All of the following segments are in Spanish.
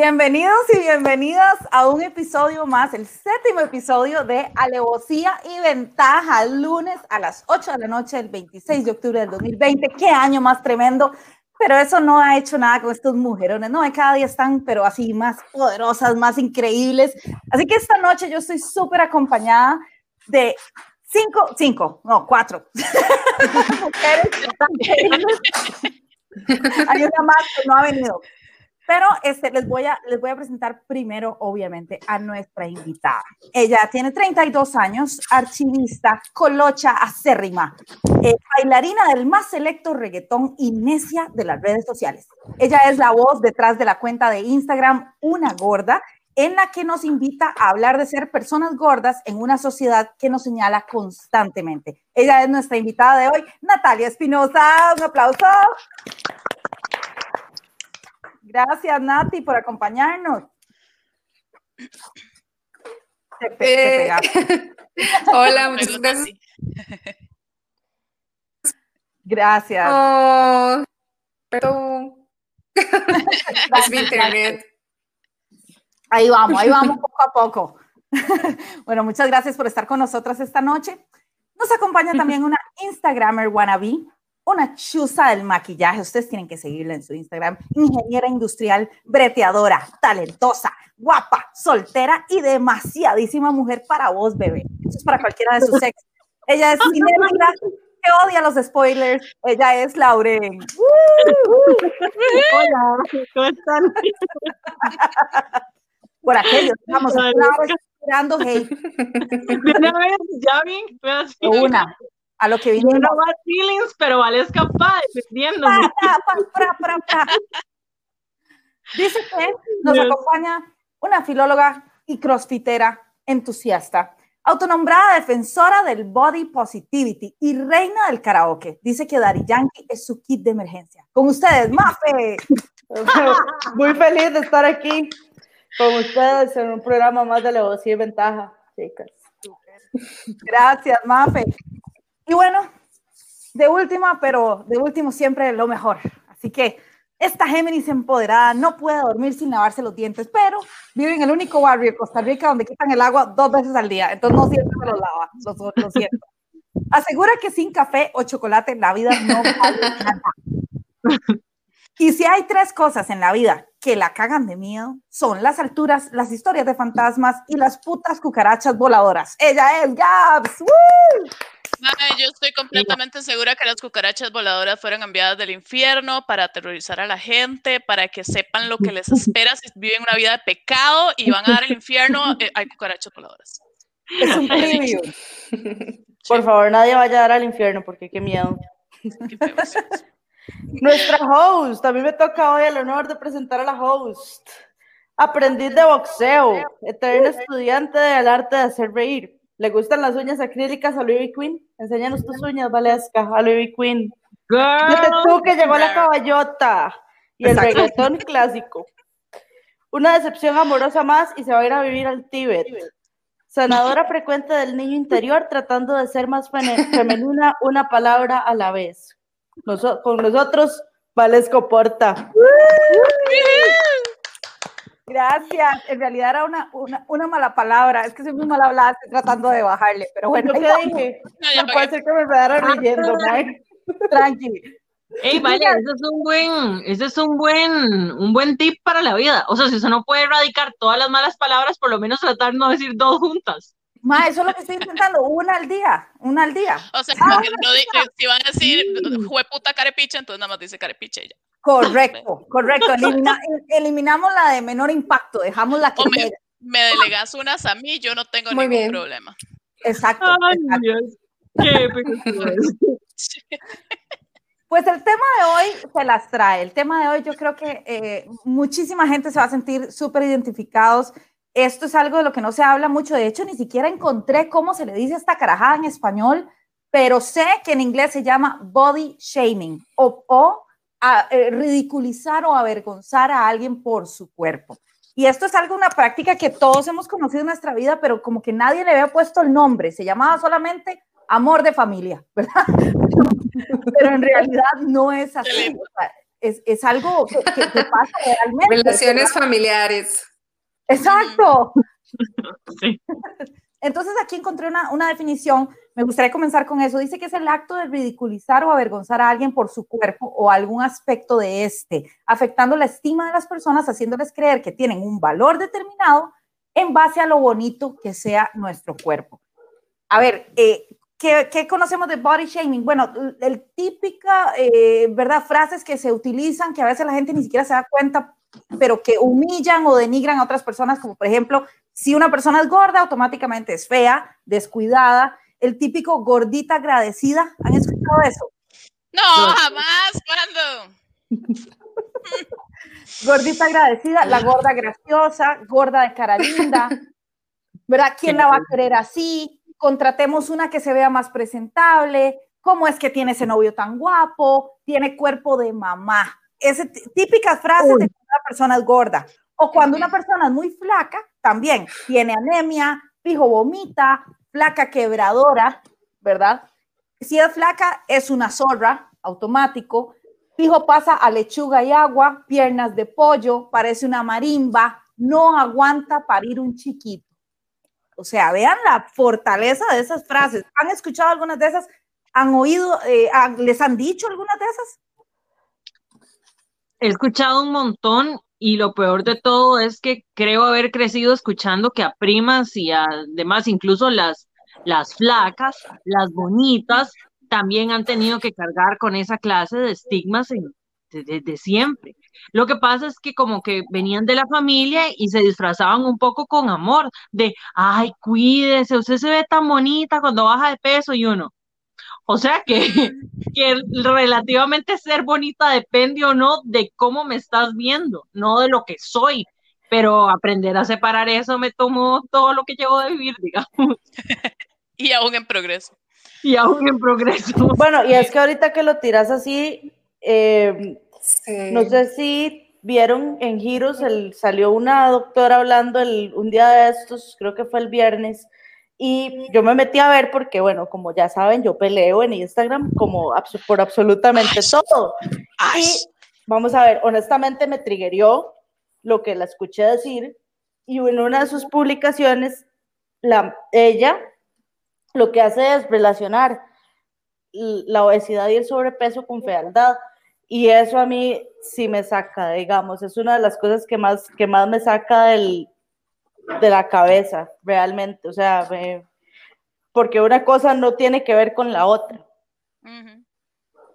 Bienvenidos y bienvenidas a un episodio más, el séptimo episodio de Alevosía y Ventaja, lunes a las 8 de la noche del 26 de octubre del 2020. ¡Qué año más tremendo! Pero eso no ha hecho nada con estos mujerones, no, cada día están, pero así más poderosas, más increíbles. Así que esta noche yo estoy súper acompañada de cinco, cinco, no, cuatro mujeres. Hay una más que no ha venido. Pero este, les, voy a, les voy a presentar primero, obviamente, a nuestra invitada. Ella tiene 32 años, archivista, colocha acérrima, eh, bailarina del más selecto reggaetón y necia de las redes sociales. Ella es la voz detrás de la cuenta de Instagram Una Gorda, en la que nos invita a hablar de ser personas gordas en una sociedad que nos señala constantemente. Ella es nuestra invitada de hoy, Natalia Espinosa. Un aplauso. Gracias, Nati, por acompañarnos. Eh, hola, muchas gracias. Gracias. Oh, es mi internet. Ahí vamos, ahí vamos poco a poco. bueno, muchas gracias por estar con nosotras esta noche. Nos acompaña también una Instagramer wannabe, una chuza del maquillaje. Ustedes tienen que seguirla en su Instagram. Ingeniera industrial, breteadora, talentosa, guapa, soltera y demasiadísima mujer para vos, bebé. Eso es para cualquiera de sus ex. Ella es cinética, que odia los spoilers. Ella es Lauren. Hola, ¿cómo están? Por aquello, vamos, esperando hate. Una vez, ya vi, Una a lo que vino. No va feelings, pero vale es capaz defendiéndome. Dice que nos acompaña una filóloga y crossfitera entusiasta, autonombrada defensora del body positivity y reina del karaoke. Dice que Dari Yankee es su kit de emergencia. Con ustedes, Mafe. Muy feliz de estar aquí con ustedes en un programa más de negocio y ventaja, chicas. Gracias, Mafe. Y bueno, de última, pero de último siempre lo mejor. Así que esta Géminis empoderada no puede dormir sin lavarse los dientes, pero vive en el único barrio de Costa Rica donde quitan el agua dos veces al día, entonces no siempre se los lava, lo, lo siento. Asegura que sin café o chocolate la vida no vale nada. Y si hay tres cosas en la vida que la cagan de miedo, son las alturas, las historias de fantasmas y las putas cucarachas voladoras. Ella es Gabs. Yo estoy completamente segura que las cucarachas voladoras fueron enviadas del infierno para aterrorizar a la gente, para que sepan lo que les espera si viven una vida de pecado y van a dar el infierno. Eh, hay cucarachas voladoras. Es un preview. Por favor, nadie vaya a dar al infierno porque qué miedo. Nuestra host, a mí me toca hoy el honor de presentar a la host. Aprendiz de boxeo, eterno estudiante del arte de hacer reír, ¿Le gustan las uñas acrílicas a Louis Queen? Enséñanos tus uñas, Valesca, a Louis Queen. Desde tú que llegó la caballota y el reggaetón clásico. Una decepción amorosa más y se va a ir a vivir al Tíbet. Sanadora frecuente del niño interior tratando de ser más femenina una palabra a la vez. con nosotros, Valesco Porta. Gracias. En realidad era una, una, una, mala palabra. Es que soy muy mal hablada, estoy tratando de bajarle. Pero bueno, ¿qué dije? No, puede ser que me quedara leyendo, Tranqui. Ey, vale, eso es un buen, eso es un buen, un buen tip para la vida. O sea, si usted no puede erradicar todas las malas palabras, por lo menos tratar de no decir dos juntas. Ma, eso es lo que estoy intentando, una al día, una al día. O sea, ah, no, si van a decir jueputa carepicha, entonces nada más dice carepicha ya. Correcto, correcto. eliminamos la de menor impacto, dejamos la que me, me, delegas unas a mí, yo no tengo ningún problema. Exacto. Pues el tema de hoy se las trae. El tema de hoy yo creo que eh, muchísima gente se va a sentir súper identificados. Esto es algo de lo que no se habla mucho. De hecho, ni siquiera encontré cómo se le dice esta carajada en español, pero sé que en inglés se llama body shaming o, o a, eh, ridiculizar o avergonzar a alguien por su cuerpo. Y esto es algo, una práctica que todos hemos conocido en nuestra vida, pero como que nadie le había puesto el nombre, se llamaba solamente amor de familia, ¿verdad? pero en realidad no es así. es, es algo que, que, que pasa realmente. Relaciones familiares. Exacto. Sí. Entonces aquí encontré una, una, definición, me gustaría comenzar con eso. Dice que es el acto de ridiculizar o avergonzar a alguien por su cuerpo o algún aspecto de este, afectando la estima de las personas, haciéndoles creer que tienen un valor determinado en base a lo bonito que sea nuestro cuerpo. A ver, eh, ¿qué, ¿qué, conocemos de body shaming? Bueno, el típica, eh, ¿verdad? Frases que se utilizan que a veces la gente ni siquiera se da cuenta, pero que humillan o denigran a otras personas, como por ejemplo, si una persona es gorda, automáticamente es fea, descuidada, el típico gordita agradecida. ¿Han escuchado eso? No, jamás, ¿cuándo? gordita agradecida, la gorda graciosa, gorda de cara linda, ¿verdad? ¿Quién la va a querer así? Contratemos una que se vea más presentable. ¿Cómo es que tiene ese novio tan guapo? Tiene cuerpo de mamá. Ese típicas frases Uy. de una persona es gorda. O cuando una persona es muy flaca, también tiene anemia, fijo vomita, flaca quebradora, ¿verdad? Si es flaca, es una zorra, automático. Fijo pasa a lechuga y agua, piernas de pollo, parece una marimba, no aguanta parir un chiquito. O sea, vean la fortaleza de esas frases. ¿Han escuchado algunas de esas? ¿Han oído, eh, les han dicho algunas de esas? He escuchado un montón y lo peor de todo es que creo haber crecido escuchando que a primas y a demás, incluso las, las flacas, las bonitas, también han tenido que cargar con esa clase de estigmas desde de, siempre. Lo que pasa es que como que venían de la familia y se disfrazaban un poco con amor, de, ay, cuídese, usted se ve tan bonita cuando baja de peso y uno. O sea que, que relativamente ser bonita depende o no de cómo me estás viendo, no de lo que soy. Pero aprender a separar eso me tomó todo lo que llevo de vivir, digamos. y aún en progreso. Y aún en progreso. Bueno, y es que ahorita que lo tiras así, eh, sí. no sé si vieron en Giros, el, salió una doctora hablando el, un día de estos, creo que fue el viernes, y yo me metí a ver porque, bueno, como ya saben, yo peleo en Instagram como abs por absolutamente Ay. todo. Ay. Y vamos a ver, honestamente me triggerió lo que la escuché decir y en una de sus publicaciones, la, ella lo que hace es relacionar la obesidad y el sobrepeso con fealdad. Y eso a mí sí me saca, digamos, es una de las cosas que más, que más me saca del, de la cabeza, realmente, o sea, me, porque una cosa no tiene que ver con la otra. Uh -huh.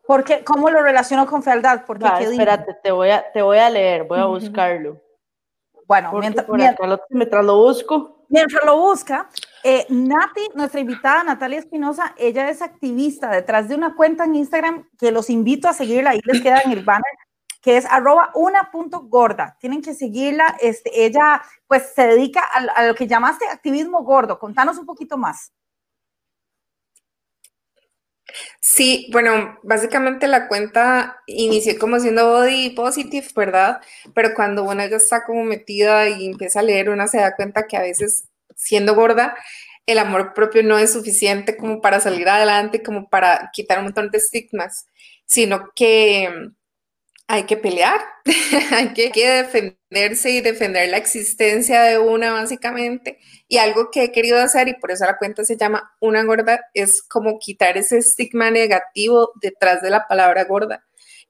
Porque, ¿Cómo lo relaciono con fealdad? Porque, ah, espérate, te voy, a, te voy a leer, voy a uh -huh. buscarlo. Bueno, Porque mientras, mientras, lo, mientras, lo, busco. Mientras lo busca, eh, Nati, nuestra invitada Natalia Espinosa, ella es activista detrás de una cuenta en Instagram que los invito a seguirla, ahí les queda en el banner, que es arroba una punto gorda. Tienen que seguirla. Este, ella pues se dedica a, lo que llamaste activismo gordo. Contanos un poquito más. Sí, bueno, básicamente la cuenta inició como siendo body positive, ¿verdad? Pero cuando una ya está como metida y empieza a leer, una se da cuenta que a veces siendo gorda, el amor propio no es suficiente como para salir adelante, como para quitar un montón de estigmas, sino que hay que pelear, hay que, defenderse y defender la existencia de una básicamente. Y algo que he querido hacer, y por eso la cuenta se llama Una gorda, es como quitar ese estigma negativo detrás de la palabra gorda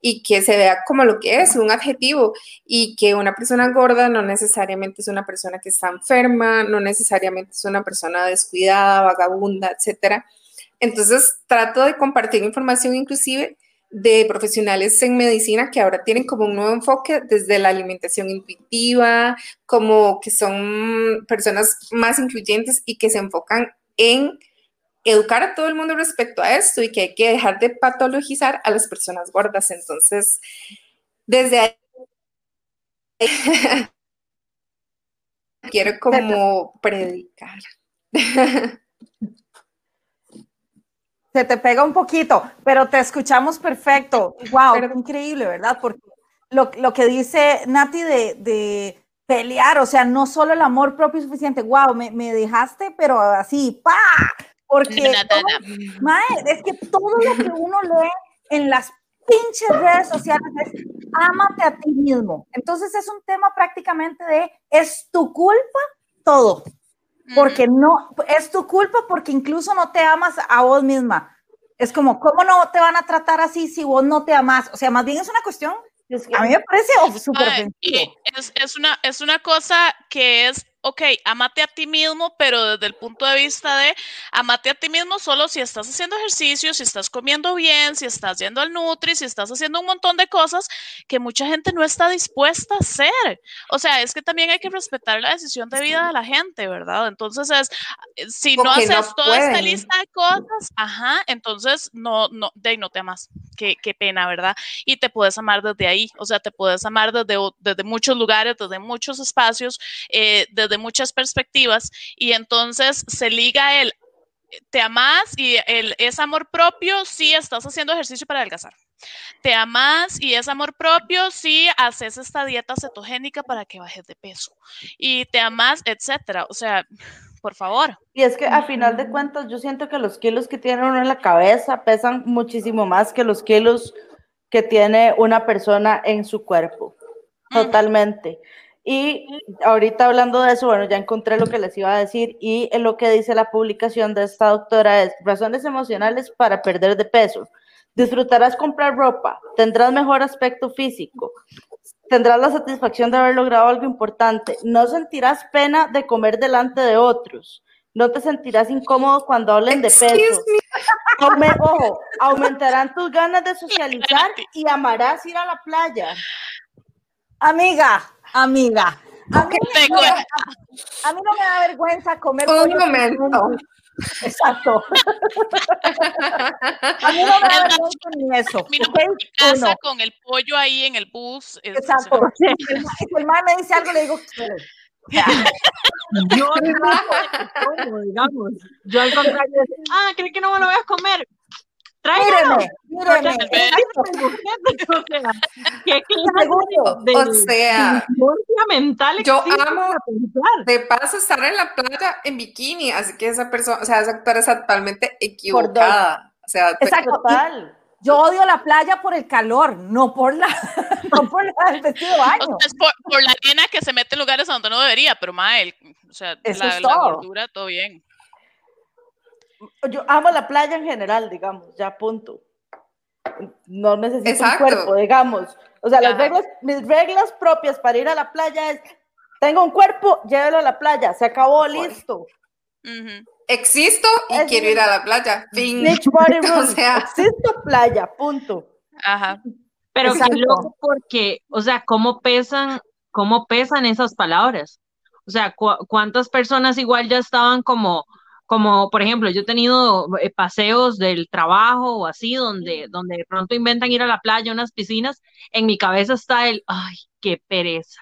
y que se vea como lo que es, un adjetivo, y que una persona gorda no necesariamente es una persona que está enferma, no necesariamente es una persona descuidada, vagabunda, etcétera. Entonces trato de compartir información inclusive de profesionales en medicina que ahora tienen como un nuevo enfoque desde la alimentación intuitiva, como que son personas más incluyentes y que se enfocan en educar a todo el mundo respecto a esto y que hay que dejar de patologizar a las personas gordas. Entonces, desde ahí quiero como predicar. Se te pega un poquito, pero te escuchamos perfecto. Wow, pero, increíble, ¿verdad? Porque lo, lo que dice Nati de, de, pelear, o sea, no solo el amor propio es suficiente. Wow, me, me dejaste, pero así, ¡pa! Porque, todo, mae, es que todo lo que uno lee en las pinches redes sociales es ámate a ti mismo. Entonces es un tema prácticamente de es tu culpa todo. Porque no, es tu culpa porque incluso no te amas a vos misma. Es como, ¿cómo no te van a tratar así si vos no te amas? O sea, más bien es una cuestión, a mí me parece súper es, es, una, es una cosa que es ok, amate a ti mismo, pero desde el punto de vista de amate a ti mismo solo si estás haciendo ejercicio, si estás comiendo bien, si estás yendo al Nutri, si estás haciendo un montón de cosas que mucha gente no está dispuesta a hacer. O sea, es que también hay que respetar la decisión de vida de la gente, ¿verdad? Entonces es, eh, si no haces toda esta lista de cosas, ajá, entonces no, no, de no te amas. Qué, pena, ¿verdad? Y te puedes amar desde ahí, o sea, te puedes amar desde, desde muchos lugares, desde muchos espacios, eh, desde muchas perspectivas y entonces se liga el te amas y el, es amor propio si estás haciendo ejercicio para adelgazar. Te amas y es amor propio si haces esta dieta cetogénica para que bajes de peso. Y te amas, etcétera. O sea, por favor. Y es que a final de cuentas yo siento que los kilos que tiene uno en la cabeza pesan muchísimo más que los kilos que tiene una persona en su cuerpo. Totalmente. Y ahorita hablando de eso, bueno, ya encontré lo que les iba a decir y en lo que dice la publicación de esta doctora es razones emocionales para perder de peso. Disfrutarás comprar ropa, tendrás mejor aspecto físico, tendrás la satisfacción de haber logrado algo importante, no sentirás pena de comer delante de otros, no te sentirás incómodo cuando hablen de peso. ojo, aumentarán tus ganas de socializar y amarás ir a la playa. Amiga, amiga. A mí, no, a mí, no, me da vergüenza comer. Un momento. Exacto. a mí no me da vergüenza ni eso. A mí no me casa con el pollo ahí en el bus. Exacto. El, el mar me dice algo, le digo, yo no, digamos, yo al contrario, ah, ¿cree que no me lo voy a comer? Tráigame, míreme. O sea, mental yo amo de paso estar en la playa en bikini, así que esa persona, o sea, esa actora es totalmente equivocada. O sea, Exacto, total. Yo odio la playa por el calor, no por la, no por el vestido de baño. por, por, la arena que se mete en lugares donde no debería, pero Mael, o sea, Eso la, es todo. la gordura, todo bien yo amo la playa en general, digamos, ya punto. No necesito un cuerpo, digamos. O sea, las reglas, mis reglas propias para ir a la playa es, tengo un cuerpo, llévelo a la playa, se acabó, listo. Existo y quiero ir a la playa. Fin. o sea. Existo playa, punto. Ajá. Pero qué loco porque, o sea, ¿cómo pesan, cómo pesan esas palabras? O sea, ¿cuántas personas igual ya estaban como como por ejemplo, yo he tenido eh, paseos del trabajo o así, donde, donde de pronto inventan ir a la playa, unas piscinas, en mi cabeza está el, ay, qué pereza.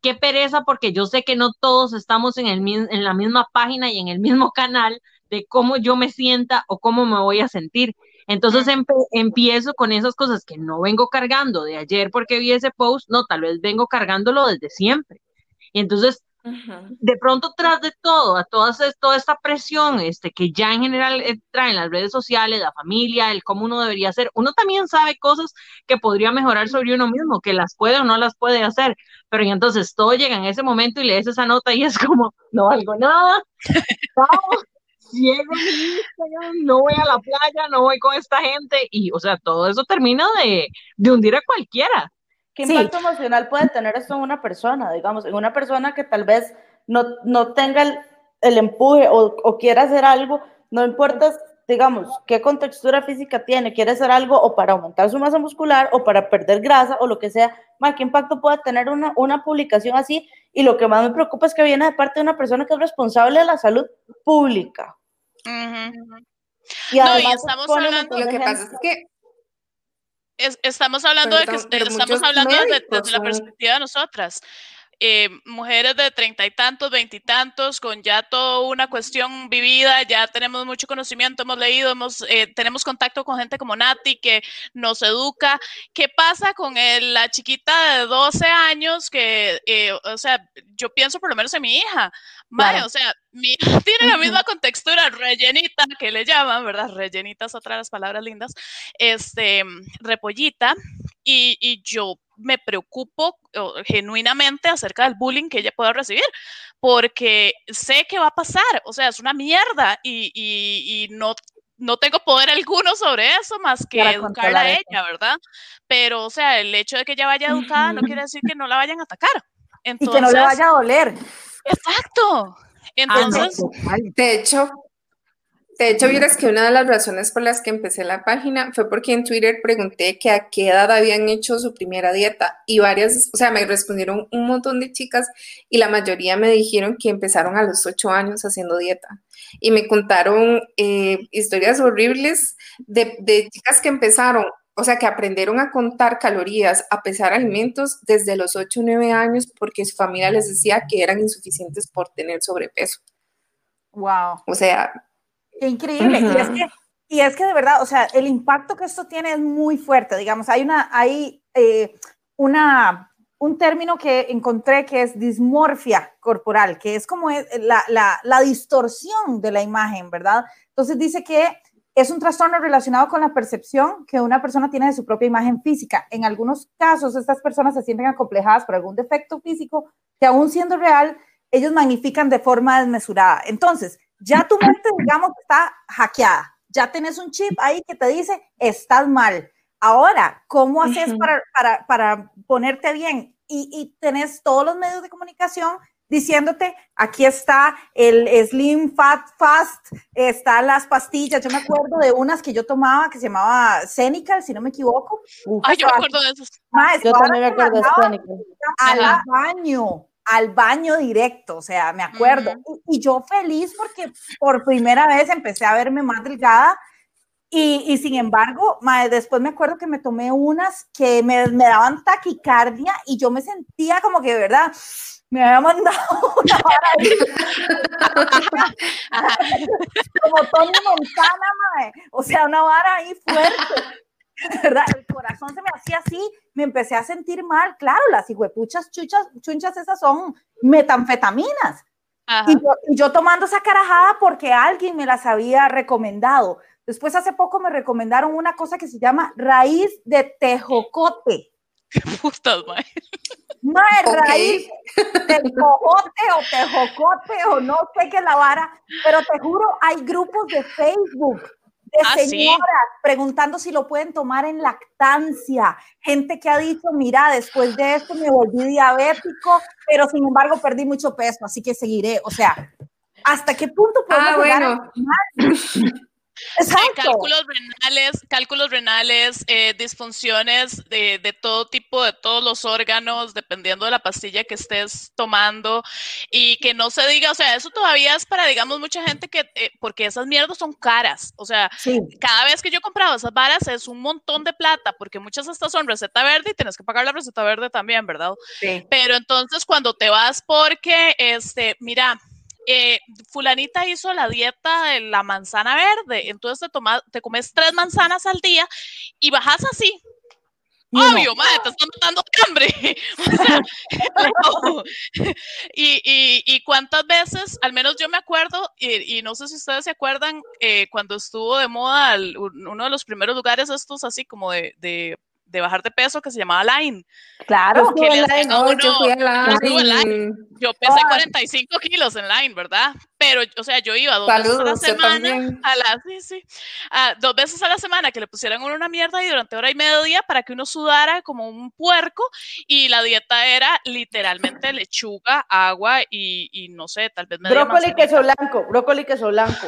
Qué pereza porque yo sé que no todos estamos en, el, en la misma página y en el mismo canal de cómo yo me sienta o cómo me voy a sentir. Entonces empiezo con esas cosas que no vengo cargando de ayer porque vi ese post, no, tal vez vengo cargándolo desde siempre. Y entonces de pronto, tras de todo, a toda, toda esta presión este, que ya en general eh, traen las redes sociales, la familia, el cómo uno debería hacer, uno también sabe cosas que podría mejorar sobre uno mismo, que las puede o no las puede hacer, pero entonces todo llega en ese momento y lees esa nota y es como, no valgo nada, no, ciego no voy a la playa, no voy con esta gente, y o sea, todo eso termina de, de hundir a cualquiera. ¿Qué impacto emocional puede tener esto en una persona? Digamos, en una persona que tal vez no, no tenga el, empuje o, o, quiera hacer algo, no importa, digamos, qué contextura física tiene, quiere hacer algo o para aumentar su masa muscular o para perder grasa o lo que sea, ¿qué impacto puede tener una, una publicación así? Y lo que más me preocupa es que viene de parte de una persona que es responsable de la salud pública. Y además, estamos hablando, lo que pasa es que estamos hablando de que estamos hablando desde, la perspectiva de nosotras. Eh, mujeres de treinta y tantos, veintitantos, con ya toda una cuestión vivida, ya tenemos mucho conocimiento, hemos leído, hemos, eh, tenemos contacto con gente como Nati que nos educa. ¿Qué pasa con el- la chiquita de 12 años que, eh, o sea, yo pienso por lo menos en mi hija, Mae, Claro. o sea, mi hija tiene la misma contextura, rellenita, que le llaman, ¿verdad? Rellenita es otra de las palabras lindas, este, repollita, y, y yo me preocupo o, genuinamente acerca del bullying que ella pueda recibir, porque sé que va a pasar, o sea, es una mierda y, y- y no, no tengo poder alguno sobre eso más que educarla a ella, ¿verdad? Pero, o sea, el hecho de que ella vaya educada no quiere decir que no la vayan a atacar. Y Entonces, que no le vaya a doler. exacto. Ah, no, Entonces. De hecho, de hecho, vieras que una de las razones por las que empecé la página fue porque en Twitter pregunté que a qué edad habían hecho su primera dieta y varias, o sea, me respondieron un montón de chicas y la mayoría me dijeron que empezaron a los ocho años haciendo dieta y me contaron eh, historias horribles de, de chicas que empezaron, o sea, que aprendieron a contar calorías, a pesar alimentos desde los ocho o nueve años porque su familia les decía que eran insuficientes por tener sobrepeso. Wow. O sea, Qué increíble. Y es que, y es que de verdad, o sea, el impacto que esto tiene es muy fuerte. Digamos, hay una, hay eh, una, un término que encontré que es dismorfia corporal, que es como la, la distorsión de la imagen, ¿verdad? Entonces dice que es un trastorno relacionado con la percepción que una persona tiene de su propia imagen física. En algunos casos, estas personas se sienten acomplejadas por algún defecto físico que aún siendo real, ellos magnifican de forma desmesurada. Entonces, ya tu mente, digamos, está hackeada. Ya tenés un chip ahí que te dice, estás mal. Ahora, ¿cómo haces Ujú. para, para, para ponerte bien? Y, y tenés todos los medios de comunicación diciéndote, aquí está el Slim Fat Fast, están las pastillas. Yo me acuerdo de unas que yo tomaba que se llamaba Cenical, si no me equivoco. Uf, ay, yo me acuerdo de. Ma, yo también me acuerdo de Sónico. al baño, al baño directo, o sea, me acuerdo. y, y yo feliz porque por primera vez empecé a verme más delgada y, y sin embargo, después me acuerdo que me tomé unas que me, me daban taquicardia y yo me sentía como que de verdad me había mandado una vara ahí, como Tony Montana, o sea, una vara ahí fuerte. ¿verdad? El corazón se me hacía así, me empecé a sentir mal. Claro, las hijuepuchas chuchas, chunchas esas son metanfetaminas. Y yo, y yo tomando esa carajada porque alguien me las había recomendado. Después hace poco me recomendaron una cosa que se llama raíz de tejocote. Putas, mae. Mae, raíz de cojote o tejocote o no sé qué es la vara, pero te juro, hay grupos de Facebook de Ah, sí. señoras preguntando si lo pueden tomar en lactancia. Gente que ha dicho, mira, después de esto me volví diabético, pero sin embargo perdí mucho peso, así que seguiré. O sea, ¿hasta qué punto podemos Ah, bueno. Exacto. cálculos renales, cálculos renales, eh, disfunciones de, de todo tipo, de todos los órganos, dependiendo de la pastilla que estés tomando, y que no se diga, o sea, eso todavía es para, digamos, mucha gente que, eh, porque esas mierdas son caras, o sea, Sí, cada vez que yo he comprado esas varas es un montón de plata, porque muchas estas son receta verde y tienes que pagar la receta verde también, ¿verdad? sí. Pero entonces cuando te vas porque, este, mira, eh, fulanita hizo la dieta de la manzana verde, entonces te, tomas, te comes tres manzanas al día y bajas así. Obvio, madre, te están matando de hambre. O sea, no. y, y, y cuántas veces, al menos yo me acuerdo, y, y no sé si ustedes se acuerdan, eh, cuando estuvo de moda el- uno de los primeros lugares estos así como de, de, de bajar de peso que se llamaba Line. Claro. que Yo hacían a No, uno- yo fui a en Line. Yo pesé Ay. 45 kilos en line, ¿verdad? Pero, o sea, yo iba dos veces a la Saludos, semana, a la, sí, sí, a dos veces a la semana que le pusieran uno una mierda y durante hora y media para que uno sudara como un puerco y la dieta era literalmente lechuga, agua y, y no sé, tal vez Brócoli, queso blanco, brócoli, queso blanco.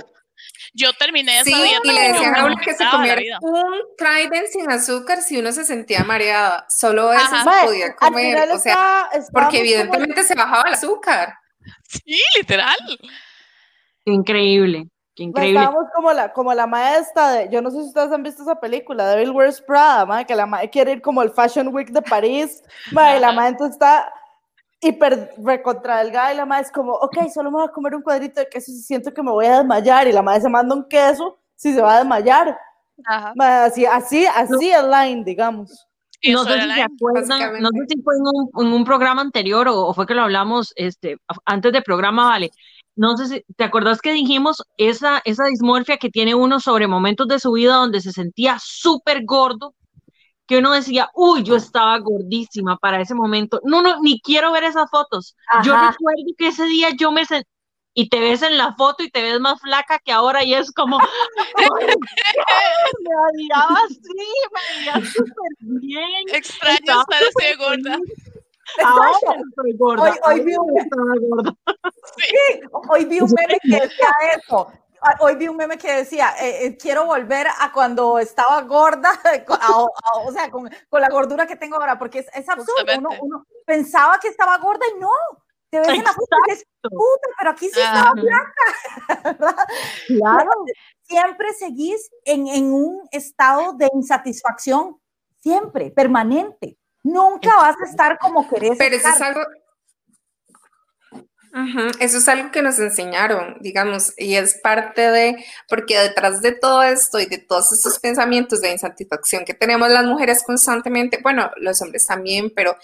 Yo terminé esa Sí, dieta y le decían a uno que se comiera un Trident sin azúcar si uno se sentía mareada. Solo eso Ajá. se podía comer. O sea, está- porque como- evidentemente se bajaba el azúcar. Sí, literal. Qué increíble, qué increíble. Estábamos como la, como la maestra de, yo no sé si ustedes han visto esa película, Devil Wears Prada, ma, que la madre quiere ir como el Fashion Week de París, ma, y la madre entonces está hiper recontra delgada y la madre es como, ok, solo me voy a comer un cuadrito de queso si siento que me voy a desmayar y la madre se manda un queso si se va a desmayar. Ajá. Así, así, así es line, digamos. No sé, si se acuerdan, no sé si fue en un, en un programa anterior o, o fue que lo hablamos este, a- antes del programa, Vale. No sé si te acordás que dijimos esa, esa dismorfia que tiene uno sobre momentos de su vida donde se sentía súper gordo, que uno decía, uy, yo estaba gordísima para ese momento. No, no, ni quiero ver esas fotos. Yo Ajá. recuerdo que ese día yo me sentí, y te ves en la foto y te ves más flaca que ahora y es como, "Ay, me odiaba así, me veía súper bien. Extraño Estaba estar así gorda. Ahora estoy gorda. Hoy- hoy vi un- gorda. Hoy vi un meme que decía eso. Ah, Hoy vi un meme que decía, eh, eh, quiero volver a cuando estaba gorda, co- a- a- o sea, con, con la gordura que tengo ahora, porque es, es absurdo. Uno, pensaba que estaba gorda y no. Te ves en la foto y dices, Exacto. puta, pero aquí sí estaba ¿verdad? Claro. Siempre seguís en, en un estado de insatisfacción, siempre, permanente. Nunca vas a estar como querés Pero eso es estar. Eso es algo que nos enseñaron, digamos, y es parte de, porque detrás de todo esto y de todos estos pensamientos de insatisfacción que tenemos las mujeres constantemente, bueno, los hombres también, pero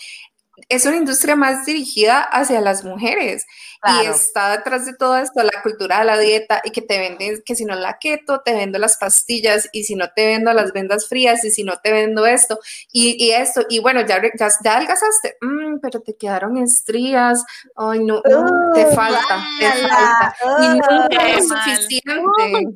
es una industria más dirigida hacia las mujeres y Claro. está detrás de todo esto la cultura de la dieta y que te venden que si no la keto te vendo las pastillas y si no te vendo las vendas frías y si no te vendo esto y, y esto. Y bueno ya, ya, ya adelgazaste. Mm, pero te quedaron estrías. Ay no, mm, te Uh, falta te falta. Y uh, nunca qué es mal. suficiente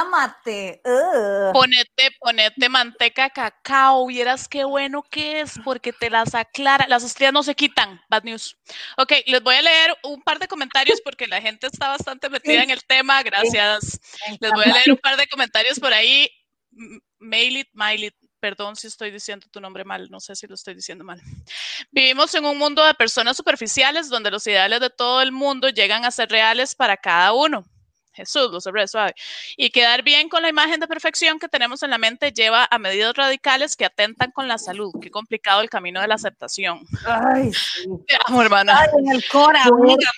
Ámate. ugh. Ponete, ponete manteca cacao, vieras qué bueno que es, porque te las aclara. Las estrías no se quitan. Bad news. Ok, les voy a leer un par de comentarios porque la gente está bastante metida en el tema. Gracias. Les voy a leer un par de comentarios por ahí. Mailit, Mailit, perdón si estoy diciendo tu nombre mal, no sé si lo estoy diciendo mal. Vivimos en un mundo de personas superficiales donde los ideales de todo el mundo llegan a ser reales para cada uno. Jesús, lo sabré suave. Y quedar bien con la imagen de perfección que tenemos en la mente lleva a medidas radicales que atentan con la salud. Qué complicado el camino de la aceptación. Ay, sí. Te amo, hermana. Ay, en el cora, amiga,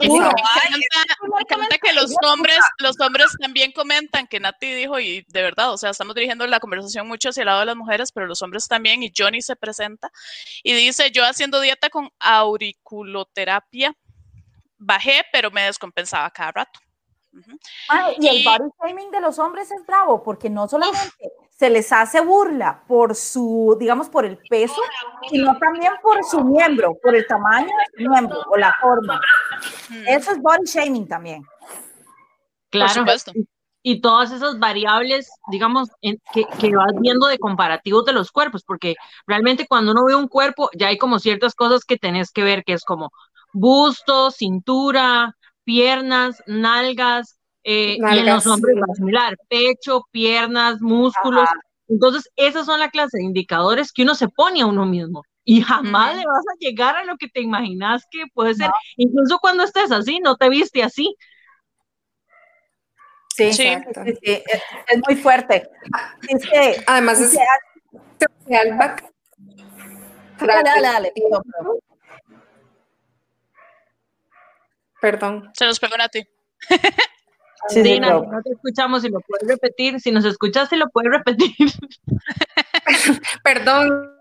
me encanta que los hombres, los hombres también comentan que Nati dijo, y de verdad, o sea, estamos dirigiendo la conversación mucho hacia el lado de las mujeres, pero los hombres también, y Johnny se presenta y dice, yo haciendo dieta con auriculoterapia, bajé, pero me descompensaba cada rato. Ujú. Ay, y el Y- body shaming de los hombres es bravo porque no solamente se les hace burla por su, digamos, por el peso, sino también por su miembro, por el tamaño de su miembro o la forma. Mm, Eso es body shaming también. Por Claro. supuesto. y todas esas variables, digamos, en- que, que vas viendo de comparativos de los cuerpos, porque realmente cuando uno ve un cuerpo, ya hay como ciertas cosas que tenés que ver, que es como busto, cintura, piernas, nalgas, eh, y en los hombres sí. va a similar, pecho, piernas, músculos. Entonces, esas son la clase de indicadores que uno se pone a uno mismo. Y jamás le vas a llegar a lo que te imaginas que puede ser. Incluso cuando estés así, no te viste así. Sí, Sí. Exacto. sí, sí, es, es muy fuerte. Es que, además es es que- social back- dale, dale, dale, perdón, Se nos pegó Nati. Sí, sí, Dina, pero- no te escuchamos, si lo puedes repetir, si nos escuchas, si lo puedes repetir. Perdón.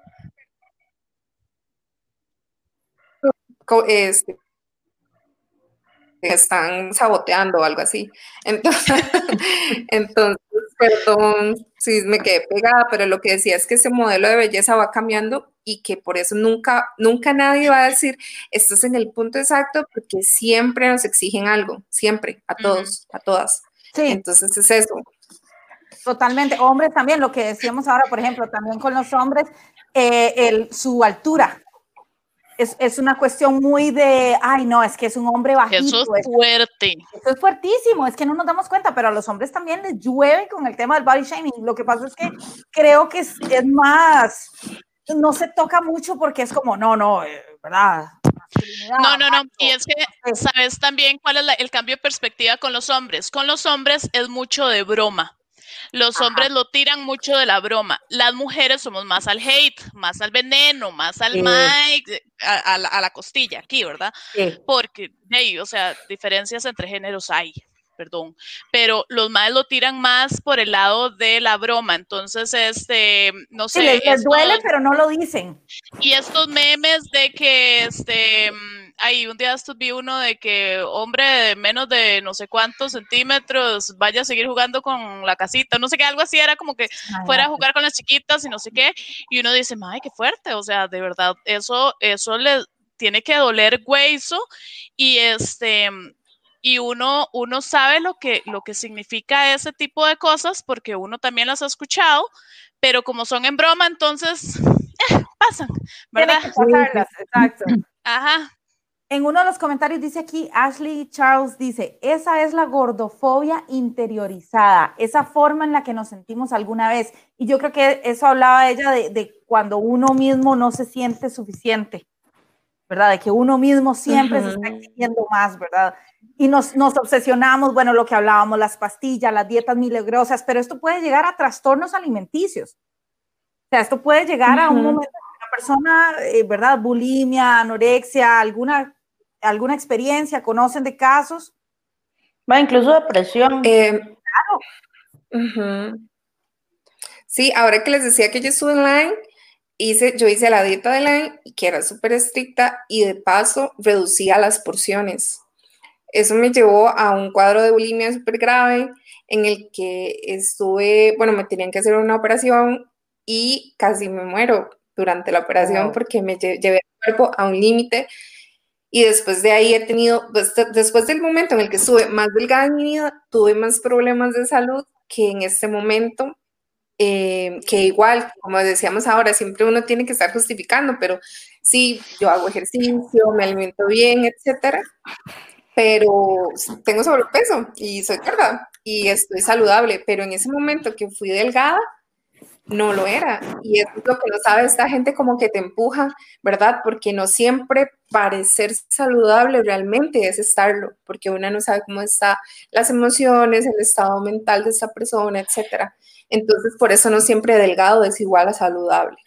Este, están saboteando o algo así. Entonces, entonces, perdón si me quedé pegada, pero lo que decía es que ese modelo de belleza va cambiando y que por eso nunca, nunca nadie va a decir, esto es en el punto exacto, porque siempre nos exigen algo, siempre, a todos, a todas. Sí, Entonces es eso. totalmente. Hombres también, lo que decíamos ahora, por ejemplo, también con los hombres, eh, el, su altura. Es, es una cuestión muy de, ay, no, es que es un hombre bajito. Eso es es- fuerte. Eso es fuertísimo, es que no nos damos cuenta, pero a los hombres también les llueve con el tema del body shaming. Lo que pasa es que creo que es, es más, no se toca mucho porque es como, no, no, eh, ¿verdad? No, no, no. Y es que, Sí. ¿sabes también cuál es la- el cambio de perspectiva con los hombres? Con los hombres es mucho de broma. los hombres lo tiran mucho de la broma. Las mujeres somos más al hate, más al veneno, más al Mike, a, la, costilla aquí, ¿verdad? Porque, hey, o sea, diferencias entre géneros hay perdón, pero los más lo tiran más por el lado de la broma, entonces, este, no sé. Sí, les, duele, pero no lo dicen. Y estos memes de que, este, ahí un día vi uno de que hombre de menos de no sé cuántos centímetros vaya a seguir jugando con la casita, no sé qué, algo así era como que fuera a jugar con las chiquitas y no sé qué, y uno dice, ay, qué fuerte, o sea, de verdad, eso, eso le tiene que doler hueso y este y uno, uno sabe lo que, lo que significa ese tipo de cosas porque uno también las ha escuchado, pero como son en broma, entonces eh, pasan, ¿verdad? exacto. Ajá. En uno de los comentarios dice aquí, Ashley Charles dice, esa es la gordofobia interiorizada, esa forma en la que nos sentimos alguna vez. Y yo creo que eso hablaba ella de, de cuando uno mismo no se siente suficiente, ¿verdad? De que uno mismo siempre se está exigiendo más, ¿verdad? y nos, nos, obsesionamos, bueno, lo que hablábamos, las pastillas, las dietas milagrosas, pero esto puede llegar a trastornos alimenticios. O sea, esto puede llegar a un momento que una persona, eh, ¿verdad? Bulimia, anorexia, alguna, alguna experiencia, conocen de casos. Va, incluso depresión. Eh, claro. Sí, ahora que les decía que yo estuve online, hice, yo hice la dieta de Lyme, que era súper estricta, y de paso reducía las porciones. Eso me llevó a un cuadro de bulimia súper grave en el que estuve, bueno, me tenían que hacer una operación y casi me muero durante la operación porque me llevé el cuerpo a un límite. Y después de ahí he tenido, pues, después del momento en el que estuve más delgada en mi vida, tuve más problemas de salud que en este momento, eh, que igual, como decíamos ahora, siempre uno tiene que estar justificando, pero sí, yo hago ejercicio, me alimento bien, etcétera, pero tengo sobrepeso y soy gorda y estoy saludable, pero en ese momento que fui delgada, no lo era. Y es lo que no sabe esta gente como que te empuja, ¿verdad? Porque no siempre parecer saludable realmente es estarlo, porque una no sabe cómo están las emociones, el estado mental de esa persona, etcétera. Entonces, por eso no siempre delgado es igual a saludable.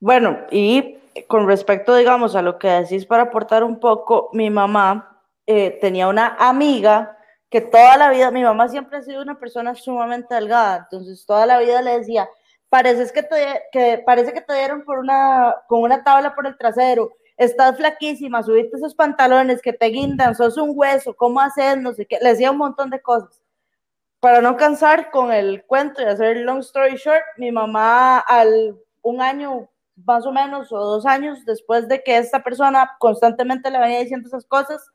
Bueno, y con respecto, digamos, a lo que decís para aportar un poco, mi mamá eh, tenía una amiga que toda la vida, mi mamá siempre ha sido una persona sumamente delgada, entonces toda la vida le decía, parece que te, parece que te dieron por una, con una tabla por el trasero, estás flaquísima, subiste esos pantalones que te guindan, sos un hueso, ¿cómo haces? No sé qué, le decía un montón de cosas. Para no cansar con el cuento y hacer long story short, mi mamá al un año más o menos o dos años después de que esta persona constantemente le venía diciendo esas cosas,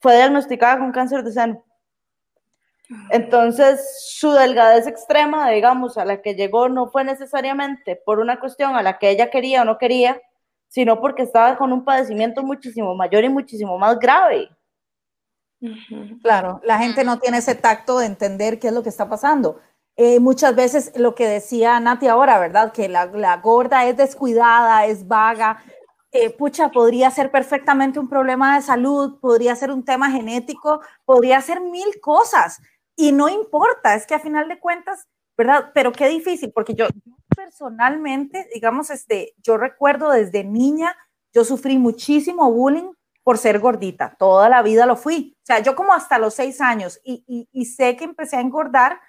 fue diagnosticada con cáncer de seno. Entonces, su delgadez extrema, digamos, a la que llegó no fue necesariamente por una cuestión a la que ella quería o no quería, sino porque estaba con un padecimiento muchísimo mayor y muchísimo más grave. Claro, la gente no tiene ese tacto de entender qué es lo que está pasando. Eh, muchas veces lo que decía Nati ahora, ¿verdad? Que la, la, gorda es descuidada, es vaga, eh, pucha, podría ser perfectamente un problema de salud, podría ser un tema genético, podría ser mil cosas y no importa, es que a final de cuentas, ¿verdad? Pero qué difícil, porque yo, personalmente, digamos, este, yo recuerdo desde niña, yo sufrí muchísimo bullying por ser gordita, toda la vida lo fui, o sea, yo como hasta los seis años y, sé que empecé a engordar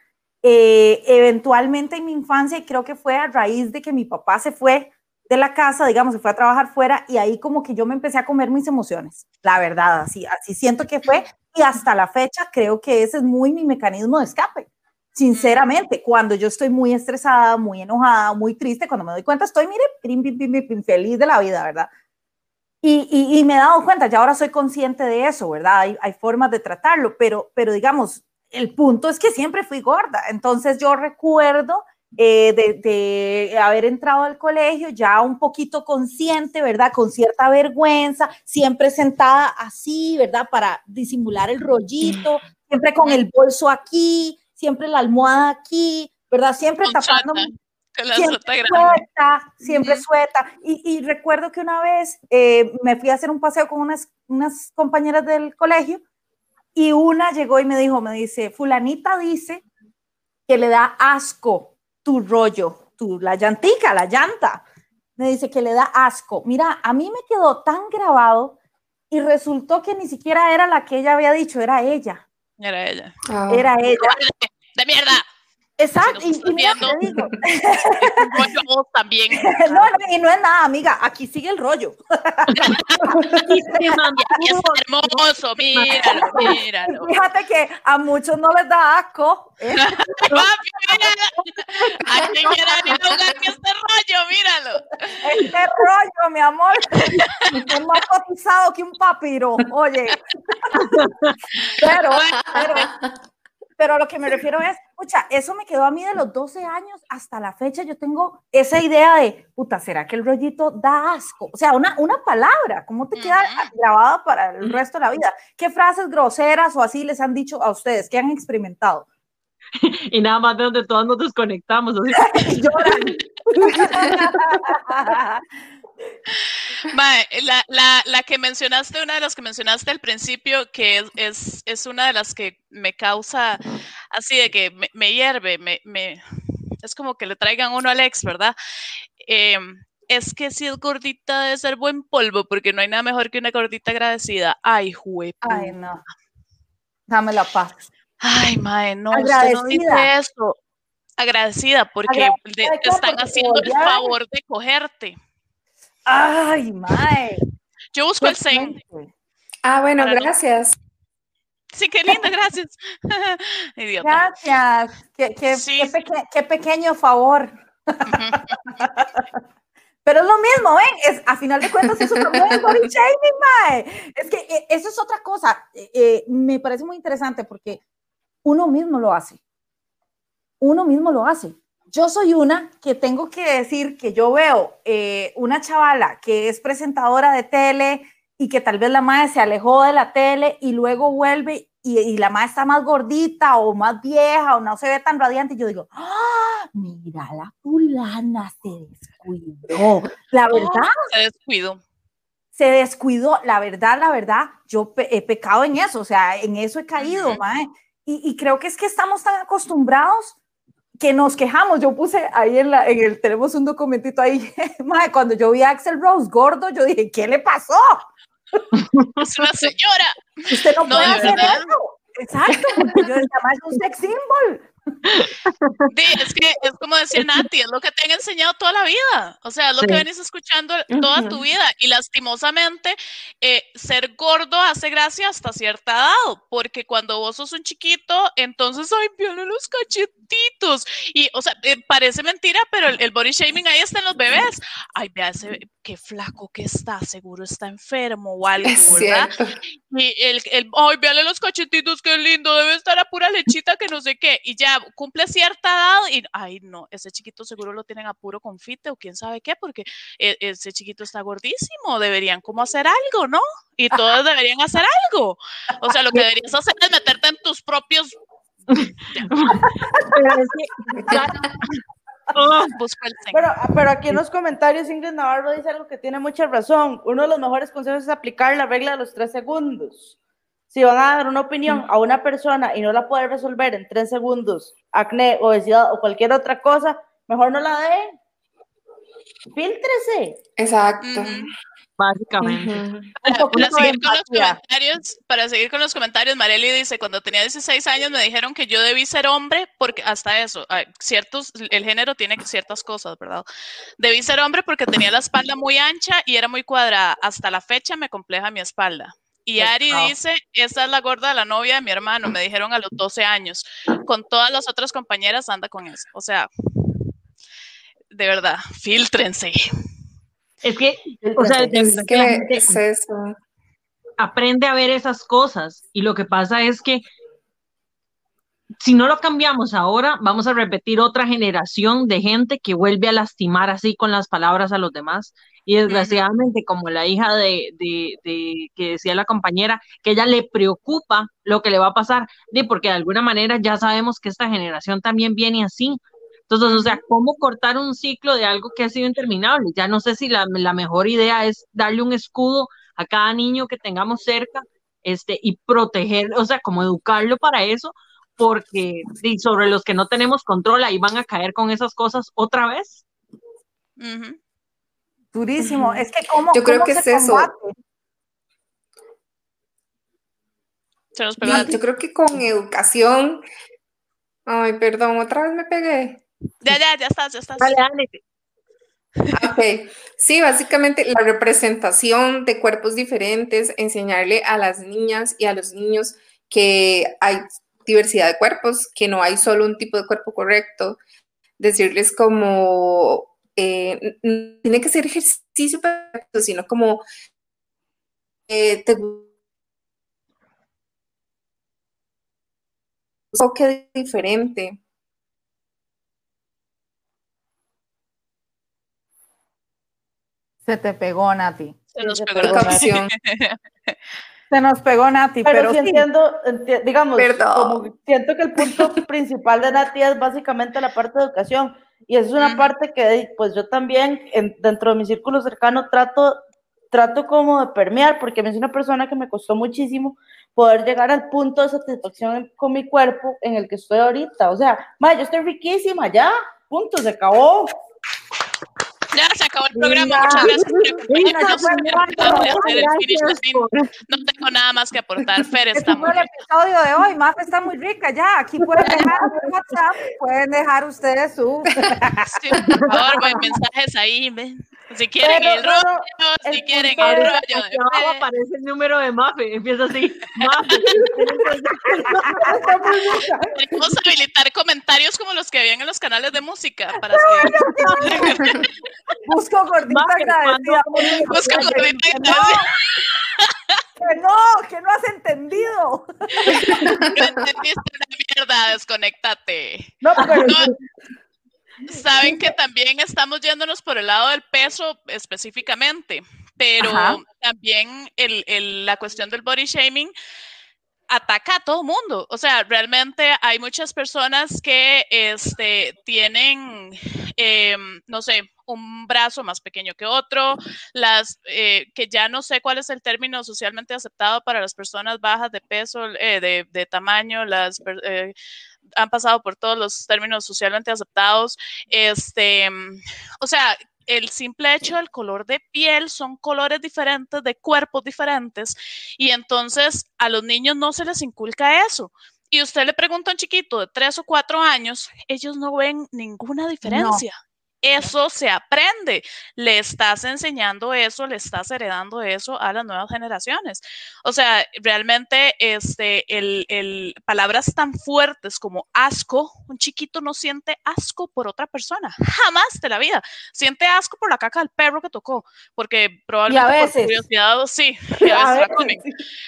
eh, eventualmente en mi infancia y creo que fue a raíz de que mi papá se fue de la casa, digamos, se fue a trabajar fuera y ahí como que yo me empecé a comer mis emociones, la verdad, así, así siento que fue y hasta la fecha creo que ese es muy mi mecanismo de escape. Sinceramente, cuando yo estoy muy estresada, muy enojada, muy triste, cuando me doy cuenta estoy, mire, feliz de la vida, ¿verdad? Y, y, me he dado cuenta, ya ahora soy consciente de eso, ¿verdad? Hay, hay formas de tratarlo, pero, pero digamos, el punto es que siempre fui gorda. Entonces yo recuerdo eh, de, haber entrado al colegio ya un poquito consciente, ¿verdad? Con cierta vergüenza, siempre sentada así, ¿verdad? Para disimular el rollito, siempre con el bolso aquí, siempre la almohada aquí, ¿verdad? Siempre Siempre suelta, siempre suelta. Y, recuerdo que una vez eh, me fui a hacer un paseo con unas, unas compañeras del colegio y una llegó y me dijo, me dice, fulanita dice que le da asco tu rollo, tu, la llantica, la llanta. Me dice que le da asco. Mira, a mí me quedó tan grabado y resultó que ni siquiera era la que ella había dicho, era ella. Era ella. Ah. Era ella. De mierda. Exacto. Si y, te digo, a vos también. no, no, y no es nada, amiga, aquí sigue el rollo. Y es hermoso, míralo, míralo. Fíjate que a muchos no les da asco. ¿eh? Papi, míralo. ¿A quién a jugar que este rollo? Míralo. Este rollo, mi amor, es más cotizado que un papiro, oye. Pero, pero, pero lo que me refiero es, pucha, eso me quedó a mí de los 12 años hasta la fecha. Yo tengo esa idea de, puta, ¿será que el rollito da asco? O sea, una, una palabra, ¿cómo te queda grabada para el resto de la vida? ¿Qué frases groseras o así les han dicho a ustedes? ¿Qué han experimentado? Y nada más de donde todos nos desconectamos. Lloran. Mae, la, la, la que mencionaste, una de las que mencionaste al principio, que es, es, es una de las que me causa así de que me, me hierve, me, me, es como que le traigan uno al ex, ¿verdad? Em, es que si es gordita debe ser buen polvo, porque no hay nada mejor que una gordita agradecida. Ay, juepu. Ay, no. Dame la paz. Ay, mae, no, usted no Agradecida. dice eso. Agradecida porque Agradecida de- de te están porque haciendo el favor de cogerte. Ay, mae. Yo busco el zen. fuerte. Ah, bueno, Para no- gracias. Sí, qué linda, gracias. Idiota. Gracias. Qué, qué- Sí. qué peque- qué pequeño favor. Pero es lo mismo, ¿ven? Es, a final de cuentas, eso también es body shaming, mae. Es que eh, eso es otra cosa. Eh, eh, me parece muy interesante porque uno mismo lo hace. Uno mismo lo hace. Yo soy una que tengo que decir que yo veo eh, una chavala que es presentadora de tele y que tal vez la madre se alejó de la tele y luego vuelve y, y la madre está más gordita o más vieja o no se ve tan radiante. Y yo digo, ¡Ah, mira, la fulana se descuidó. La verdad, Se descuido. se descuidó. La verdad, la verdad, yo pe- he pecado en eso, o sea, en eso he caído, mae. Y, y creo que es que estamos tan acostumbrados que nos quejamos. Yo puse ahí en, la, en el, tenemos un documentito ahí, cuando yo vi a Axel Rose gordo, yo dije, ¿qué le pasó? Es una señora. Usted no, No, puede de hacer verdad. eso. Exacto, porque yo decía, es un sex symbol. Sí, es que es como decía Nati, es lo que te han enseñado toda la vida. O sea, es lo que venís escuchando toda tu vida. Y lastimosamente, eh, ser gordo hace gracia hasta cierta edad. Porque cuando vos sos un chiquito, entonces, ay, viole los cachetitos. Y, o sea, eh, parece mentira, pero el, el body shaming ahí está en los bebés. Ay, vea ese, qué flaco que está, seguro está enfermo o algo, Es ¿verdad? cierto. Y el, el ay, véale los cachetitos, qué lindo, debe estar a pura lechita que no sé qué. Y ya cumple cierta edad y, ay, no, ese chiquito seguro lo tienen a puro confite o quién sabe qué, porque e- ese chiquito está gordísimo, deberían como hacer algo, ¿no? Y todos deberían hacer algo. O sea, lo que deberías hacer es meterte en tus propios, Pero oh, aquí en los comentarios Ingrid Navarro dice algo que tiene mucha razón. Uno de los mejores consejos es aplicar la regla de los tres segundos. Si van a dar una opinión a una persona y no la puede resolver en tres segundos, acné, obesidad o cualquier otra cosa, mejor no la dé. Fíltrese. Exacto. Básicamente. Para, seguir con los comentarios, para seguir con los comentarios, Marely dice, cuando tenía 16 años me dijeron que yo debí ser hombre, porque hasta eso, ah, ciertos, el género tiene ciertas cosas, ¿verdad? Debí ser hombre porque tenía la espalda muy ancha y era muy cuadrada. Hasta la fecha me compleja mi espalda. Y Ari dice, esta es la gorda de la novia de mi hermano, me dijeron a los 12 años. Con todas las otras compañeras anda con eso. O sea, de verdad, filtrense. Es que, o sea, de Es que la que gente es eso. aprende a ver esas cosas y lo que pasa es que si no lo cambiamos ahora, vamos a repetir otra generación de gente que vuelve a lastimar así con las palabras a los demás. Y desgraciadamente, como la hija de, de, de que decía la compañera, que ella le preocupa lo que le va a pasar, de porque de alguna manera ya sabemos que esta generación también viene así. Entonces, o sea, ¿cómo cortar un ciclo de algo que ha sido interminable? Ya no sé si la, la mejor idea es darle un escudo a cada niño que tengamos cerca este, y proteger, o sea, como educarlo para eso, porque sobre los que no tenemos control, ahí van a caer con esas cosas otra vez. Ujú. Durísimo. Es que cómo, Yo creo cómo que se es combate? Yo creo que con educación. Ay, perdón, otra vez me pegué. Ya, ya, ya estás, ya estás. Dale, dale. Ok, sí, básicamente la representación de cuerpos diferentes, enseñarle a las niñas y a los niños que hay diversidad de cuerpos, que no hay solo un tipo de cuerpo correcto, decirles como, eh, n- tiene que ser ejercicio perfecto, sino como, eh, te un enfoque diferente. Se te pegó, Nati. Se nos se pegó pegó la Nati. Educación. Se nos pegó, Nati, Pero, pero, sí sí. entiendo, enti- digamos, Perdón. como siento que el punto principal de Nati es básicamente la parte de educación. Y esa es una Ujú. parte que, pues yo también, en- dentro de mi círculo cercano, trato, trato como de permear, porque a mí es una persona que me costó muchísimo poder llegar al punto de satisfacción con mi cuerpo en el que estoy ahorita. O sea, ma, yo estoy riquísima, ya, punto, se acabó. Ya se acabó el programa. Mira. Muchas gracias por acompañarnos. Por- No tengo nada más que aportar. Fer Ese está muy el episodio de hoy. Maf está muy rica ya. Aquí pueden dejar WhatsApp, pueden dejar ustedes su. Sí, por favor, mensajes ahí. ven. Si quieren Pero, el no, rollo, no, si el quieren el rollo Aquí abajo aparece el número de Mafe, empieza así, Mafe. Podemos habilitar comentarios como los que habían en los canales de música para que Busco gordita Mafe, agradecida. Que gordita no, que no, que no has entendido. No entendiste una mierda, desconéctate. No, pero Saben que también estamos yéndonos por el lado del peso específicamente, pero Ajá. también el- el- la cuestión del body shaming ataca a todo mundo. O sea, realmente hay muchas personas que este, tienen, em, no sé, un brazo más pequeño que otro, las eh, que ya no sé cuál es el término socialmente aceptado para las personas bajas de peso, eh, de, de tamaño, las eh, han pasado por todos los términos socialmente aceptados. Este, o sea, el simple hecho del color de piel son colores diferentes, de cuerpos diferentes, y entonces a los niños no se les inculca eso. Y usted le pregunta a un chiquito de tres o cuatro años, ellos no ven ninguna diferencia. Eso se aprende. Le estás enseñando eso, le estás heredando eso a las nuevas generaciones. O sea, realmente este, el, el- palabras tan fuertes como asco, un chiquito no siente asco por otra persona, jamás de la vida. Siente asco por la caca del perro que tocó, porque probablemente por veces. curiosidad, sí, y a veces a la comen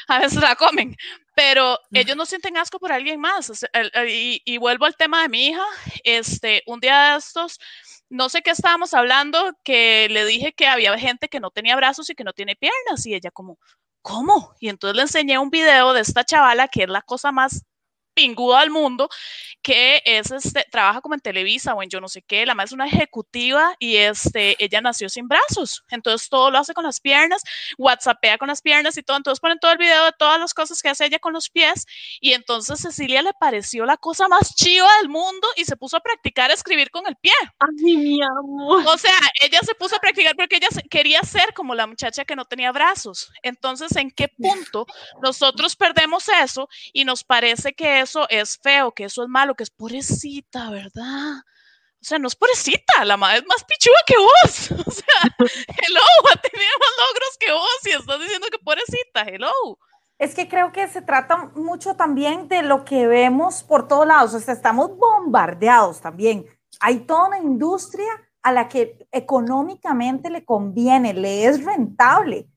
a veces la comen, pero ellos no sienten asco por alguien más. y, y vuelvo al tema de mi hija, este, un día de estos, no sé qué estábamos hablando, que le dije que había gente que no tenía brazos y que no tiene piernas, y ella como, ¿cómo? Y entonces le enseñé un video de esta chavala que es la cosa más pinguda del mundo, que es este, trabaja como en Televisa o en yo no sé qué, la más es una ejecutiva y este, ella nació sin brazos, entonces todo lo hace con las piernas, whatsappea con las piernas y todo, entonces ponen todo el video de todas las cosas que hace ella con los pies y entonces Cecilia le pareció la cosa más chiva del mundo y se puso a practicar a escribir con el pie. Ay, mi amor. O sea, ella se puso a practicar porque ella quería ser como la muchacha que no tenía brazos. Entonces, ¿en qué punto nosotros perdemos eso y nos parece que eso es feo, que eso es malo, que es pobrecita, ¿verdad? O sea, no es pobrecita, la madre es más pichuda que vos. O sea, hello, ha tenido más logros que vos y estás diciendo que pobrecita, hello. Es que creo que se trata mucho también de lo que vemos por todos lados, o sea, estamos bombardeados también. Hay toda una industria a la que económicamente le conviene, le es rentable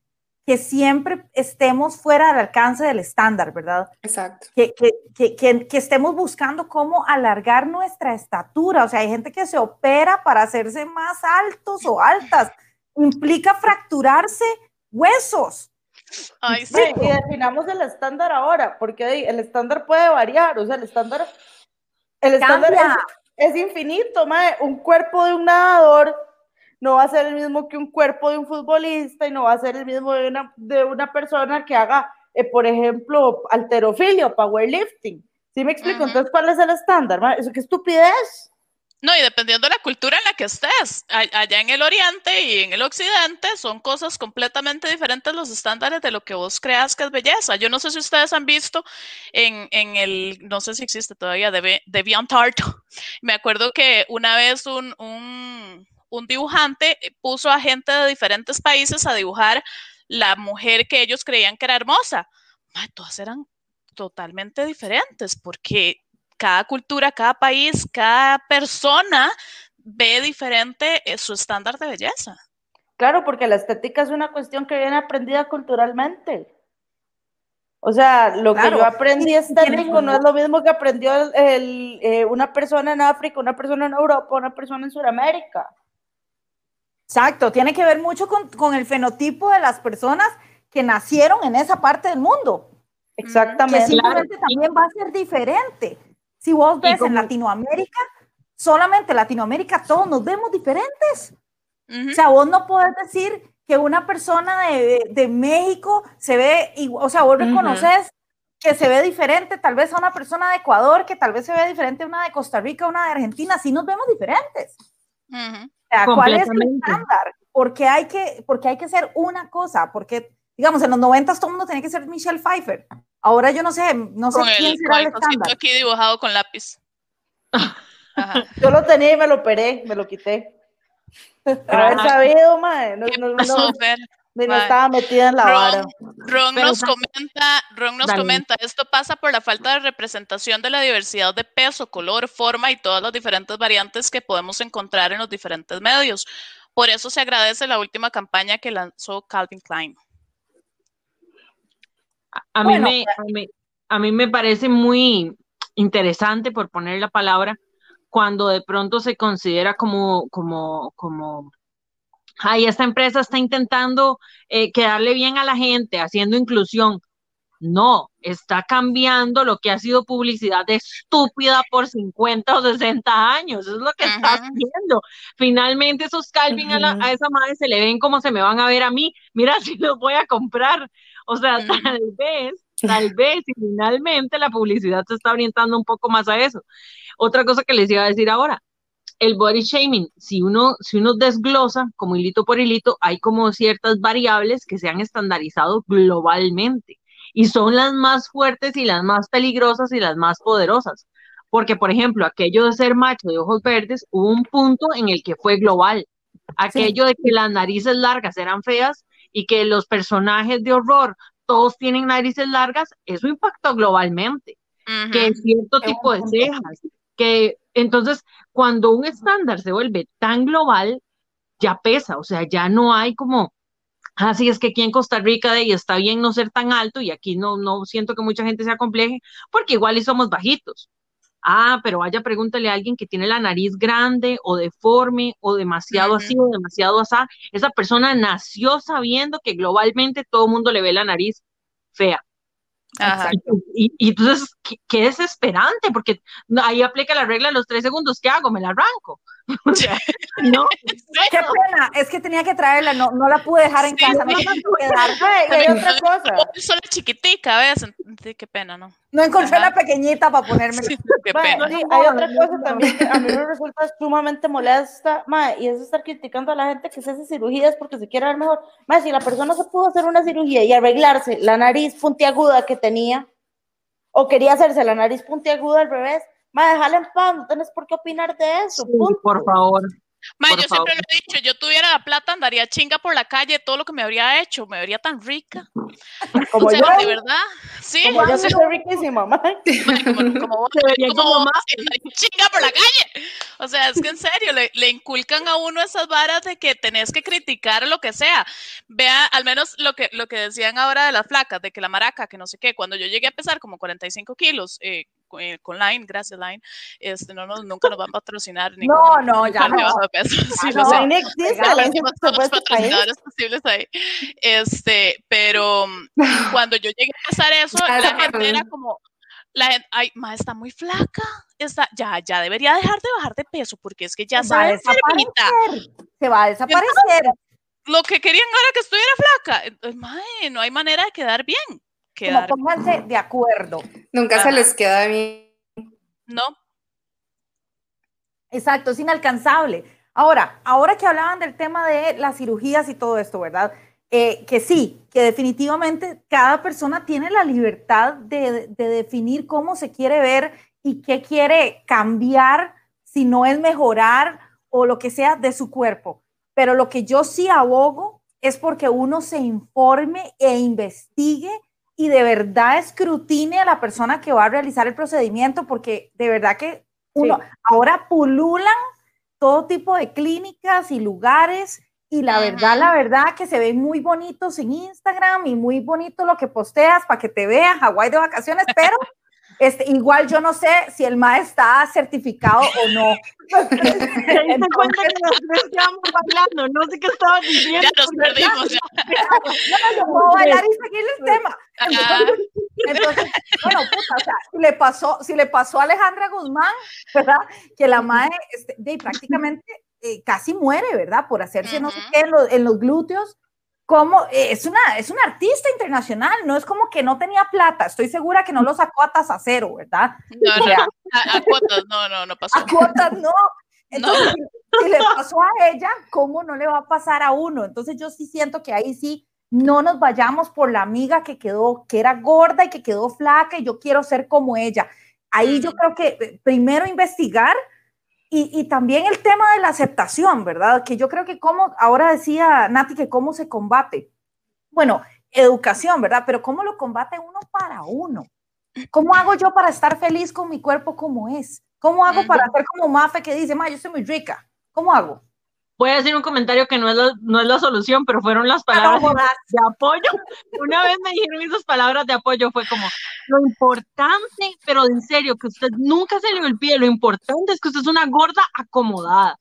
que siempre estemos fuera del alcance del estándar, ¿verdad? Exacto. que, que, que, que, que estemos buscando cómo alargar nuestra estatura. O sea, hay gente que se opera para hacerse más altos o altas. Implica fracturarse huesos. Ay, sí. Sí, y definamos el estándar ahora, porque el estándar puede variar, o sea, el estándar, el estándar es, es infinito, mae. un cuerpo de un nadador no va a ser el mismo que un cuerpo de un futbolista y no va a ser el mismo de una, de una persona que haga, eh, por ejemplo, alterofilia o powerlifting. Sí me explico, entonces, ¿cuál es el estándar? Eso qué estupidez. No, y dependiendo de la cultura en la que estés, allá en el oriente y en el occidente son cosas completamente diferentes los estándares de lo que vos creas que es belleza. Yo no sé si ustedes han visto en, en el, no sé si existe todavía, de DeviantArt. Me acuerdo que una vez un, un, un dibujante puso a gente de diferentes países a dibujar la mujer que ellos creían que era hermosa. todas eran totalmente diferentes porque cada cultura, cada país, cada persona ve diferente eh, su estándar de belleza. Claro, porque la estética es una cuestión que viene aprendida culturalmente. O sea, lo que yo aprendí estético no es lo mismo que aprendió eh, una persona en África, una persona en Europa, una persona en Sudamérica. Exacto, tiene que ver mucho con, con, el fenotipo de las personas que nacieron en esa parte del mundo. Exactamente. Que simplemente también va a ser diferente. Si vos ves en Latinoamérica, solamente Latinoamérica todos nos vemos diferentes. O sea, vos no podés decir que una persona de, de, México se ve, igual, o sea, vos reconoces que se ve diferente tal vez a una persona de Ecuador, que tal vez se ve diferente a una de Costa Rica, una de Argentina, sí nos vemos diferentes. O sea, ¿cuál es el estándar? Porque hay que, porque hay que ser una cosa, porque, digamos, en los 90 todo el mundo tenía que ser Michelle Pfeiffer. Ahora yo no sé, no sé quién será el, estándar. aquí dibujado con lápiz. Yo lo tenía y me lo operé, me lo quité. Pero haber sabido, madre. No, no, no, no, estaba metida en la vara. Ron nos comenta, Ron nos comenta, esto pasa por la falta de representación de la diversidad de peso, color, forma y todas las diferentes variantes que podemos encontrar en los diferentes medios. Por eso se agradece la última campaña que lanzó Calvin Klein. A, mí me, a, mí, me parece muy interesante, por poner la palabra, cuando de pronto se considera como, como, como, ay, esta empresa está intentando eh, quedarle bien a la gente, haciendo inclusión. No, está cambiando lo que ha sido publicidad estúpida por 50 o 60 años. Eso es lo que está haciendo. Finalmente esos Calvin a, a, esa madre se le ven como se me van a ver a mí. Mira si los voy a comprar. O sea, tal vez, tal vez, y finalmente la publicidad se está orientando un poco más a eso. Otra cosa que les iba a decir ahora, el body shaming, si uno, si uno desglosa como hilito por hilito, hay como ciertas variables que se han estandarizado globalmente y son las más fuertes y las más peligrosas y las más poderosas. Porque, por ejemplo, aquello de ser macho de ojos verdes, hubo un punto en el que fue global. Aquello de que las narices largas eran feas, y que los personajes de horror todos tienen narices largas, eso impactó globalmente. Que cierto tipo de cejas, que entonces cuando un estándar se vuelve tan global, ya pesa, o sea, ya no hay como, así es que aquí en Costa Rica de, y está bien no ser tan alto y aquí no, no siento que mucha gente sea compleje, porque igual y somos bajitos. Ah, pero vaya, pregúntale a alguien que tiene la nariz grande o deforme o demasiado así o demasiado así. Esa persona nació sabiendo que globalmente todo el mundo le ve la nariz fea. Y, y, entonces, qué, desesperante, porque ahí aplica la regla de los tres segundos. ¿Qué hago? Me la arranco. no. Qué pena, es que tenía que traerla, no, no la pude dejar en casa. No quedar. hay otra cosa. Solo chiquitica, ¿ves? Qué pena, ¿no? No encontré la pequeñita para ponerme. qué pena. hay otra cosa también que a mí me resulta sumamente molesta, ma, y es estar criticando a la gente que se hace cirugías porque se quiere ver mejor. Ma, si la persona se pudo hacer una cirugía y arreglarse la nariz puntiaguda que tenía, o quería hacerse la nariz puntiaguda al revés, ma, déjala en paz, no tienes por qué opinar de eso. por favor. Ma, yo siempre lo he dicho, yo tuviera la plata, andaría chinga por la calle, todo lo que me habría hecho, me vería tan rica. Como o sea, yo. de verdad, sí. Como yo soy riquísima, mamá. Como, como vos, como vos, chinga por la calle. O sea, es que en serio, le, le, inculcan a uno esas varas de que tenés que criticar lo que sea. Vea, al menos lo que, lo que decían ahora de las flacas, de que la maraca, que no sé qué, cuando yo llegué a pesar como 45 kilos, eh, eh, con Line, gracias Line, este, no nos, nunca nos van a patrocinar. Ni no, con, no, ya no. Sí, no, no existe, los patrocinadores posibles ahí. Este, pero cuando yo llegué a pasar eso, la gente era como, la gente, ay, ma, está muy flaca, está, ya, ya debería dejar de bajar de peso, porque es que ya se, va a desaparecer. Se va a desaparecer. lo que querían era que estuviera flaca. Entonces, ma, no hay manera de quedar bien como pónganse de acuerdo. Nunca se les queda bien. No. Exacto, es inalcanzable. Ahora, ahora que hablaban del tema de las cirugías y todo esto, ¿verdad? Eh, que sí, que definitivamente cada persona tiene la libertad de, de, definir cómo se quiere ver y qué quiere cambiar, si no es mejorar o lo que sea de su cuerpo. Pero lo que yo sí abogo es porque uno se informe e investigue y de verdad escrutine a la persona que va a realizar el procedimiento, porque de verdad que uno, ahora pululan todo tipo de clínicas y lugares y la verdad, la verdad que se ven muy bonitos en Instagram y muy bonito lo que posteas para que te vean Hawái de vacaciones, pero este, igual yo no sé si el MAE está certificado o no. Entonces, cuenta que nos estábamos hablando, no sé qué estaba diciendo. Ya nos perdimos. Ya. No, yo puedo bailar y seguir el tema. Entonces, entonces, bueno, puta, o sea, si le pasó, si le pasó a Alejandra Guzmán, ¿verdad? Que la MAE este, de, prácticamente eh, casi muere, ¿verdad? Por hacerse uh -huh. no sé qué en los, en los glúteos como eh, es una, es una artista internacional, no es como que no tenía plata, estoy segura que no lo sacó a tasa cero, ¿verdad? No, o sea, no, a, a, cuotas, no, no, no pasó. A cuotas, no. Entonces, no. Si, si, le pasó a ella, ¿cómo no le va a pasar a uno? Entonces yo sí siento que ahí sí no nos vayamos por la amiga que quedó, que era gorda y que quedó flaca y yo quiero ser como ella. Ahí yo creo que eh, primero investigar, y, y, también el tema de la aceptación, ¿verdad? Que yo creo que como, ahora decía Nati, que cómo se combate. Bueno, educación, ¿verdad? Pero cómo lo combate uno para uno. ¿Cómo hago yo para estar feliz con mi cuerpo como es? ¿Cómo hago para ser como Mafe que dice, ma, yo soy muy rica? ¿Cómo hago? Voy a decir un comentario que no es la, no es la solución, pero fueron las palabras no, de apoyo. Una vez me dijeron esas palabras de apoyo, fue como, lo importante, pero en serio, que usted nunca se le olvide, lo importante es que usted es una gorda acomodada.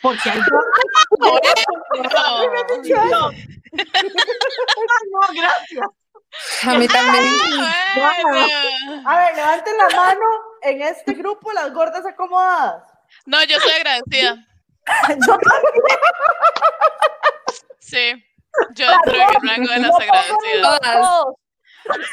Porque hay no, no, gracias. A mí también. A ver, levanten la mano en este grupo las gordas acomodadas. No, yo estoy agradecida. Yo también. Sí, yo entro en el rango de las agradecidas.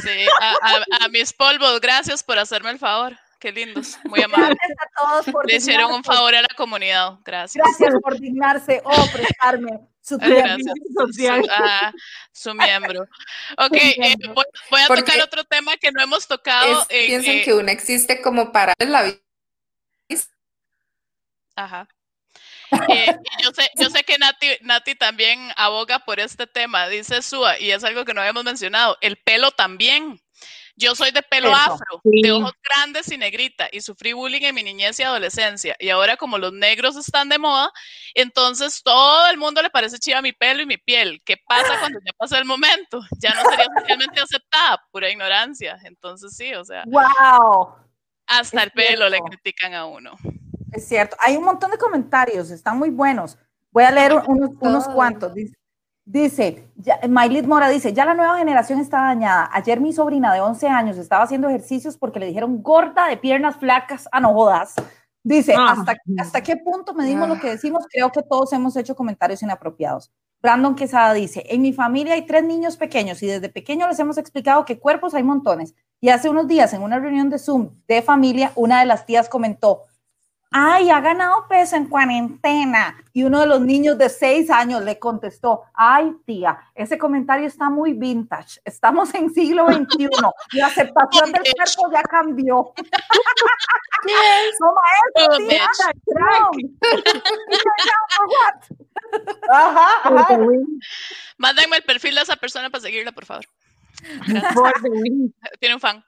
Sí, a, a, a, mis polvos, gracias por hacerme el favor. Qué lindos, muy amables. Gracias a todos por Le hicieron un favor a la comunidad, gracias. Gracias por dignarse o prestarme su tiempo social. Su, uh, su miembro. Ok, eh, voy, voy, a Porque tocar otro tema que no hemos tocado. Es, eh, piensan eh, que una existe como para la vida. Ajá. Eh, yo, sé, yo sé que Nati, Nati también aboga por este tema, dice Sua, y es algo que no habíamos mencionado, el pelo también. Yo soy de pelo Eso, afro, sí. de ojos grandes y negrita, y sufrí bullying en mi niñez y adolescencia. Y ahora como los negros están de moda, entonces todo el mundo le parece chiva mi pelo y mi piel. ¿Qué pasa cuando ya pasa el momento? Ya no sería socialmente aceptada, pura ignorancia. Entonces sí, o sea. ¡Wow! Hasta es el pelo cierto. le critican a uno. Es cierto. Hay un montón de comentarios, están muy buenos. Voy a leer unos, unos cuantos. Dice, dice ya, Maylit Mora dice, ya la nueva generación está dañada. Ayer mi sobrina de 11 años estaba haciendo ejercicios porque le dijeron gorda de piernas flacas, a ah, no jodas. Dice, ah. hasta, ¿hasta qué punto medimos ah. lo que decimos? Creo que todos hemos hecho comentarios inapropiados. Brandon Quesada dice, en mi familia hay tres niños pequeños y desde pequeño les hemos explicado que cuerpos hay montones. Y hace unos días en una reunión de Zoom de familia, una de las tías comentó, ay, ha ganado peso en cuarentena. Y uno de los niños de seis años le contestó, ay, tía, ese comentario está muy vintage. Estamos en siglo XXI. La aceptación del cuerpo ya cambió. No, maestro, oh, tía, Ajá, ajá. Mándenme el perfil de esa persona para seguirla, por favor. Tiene un fan.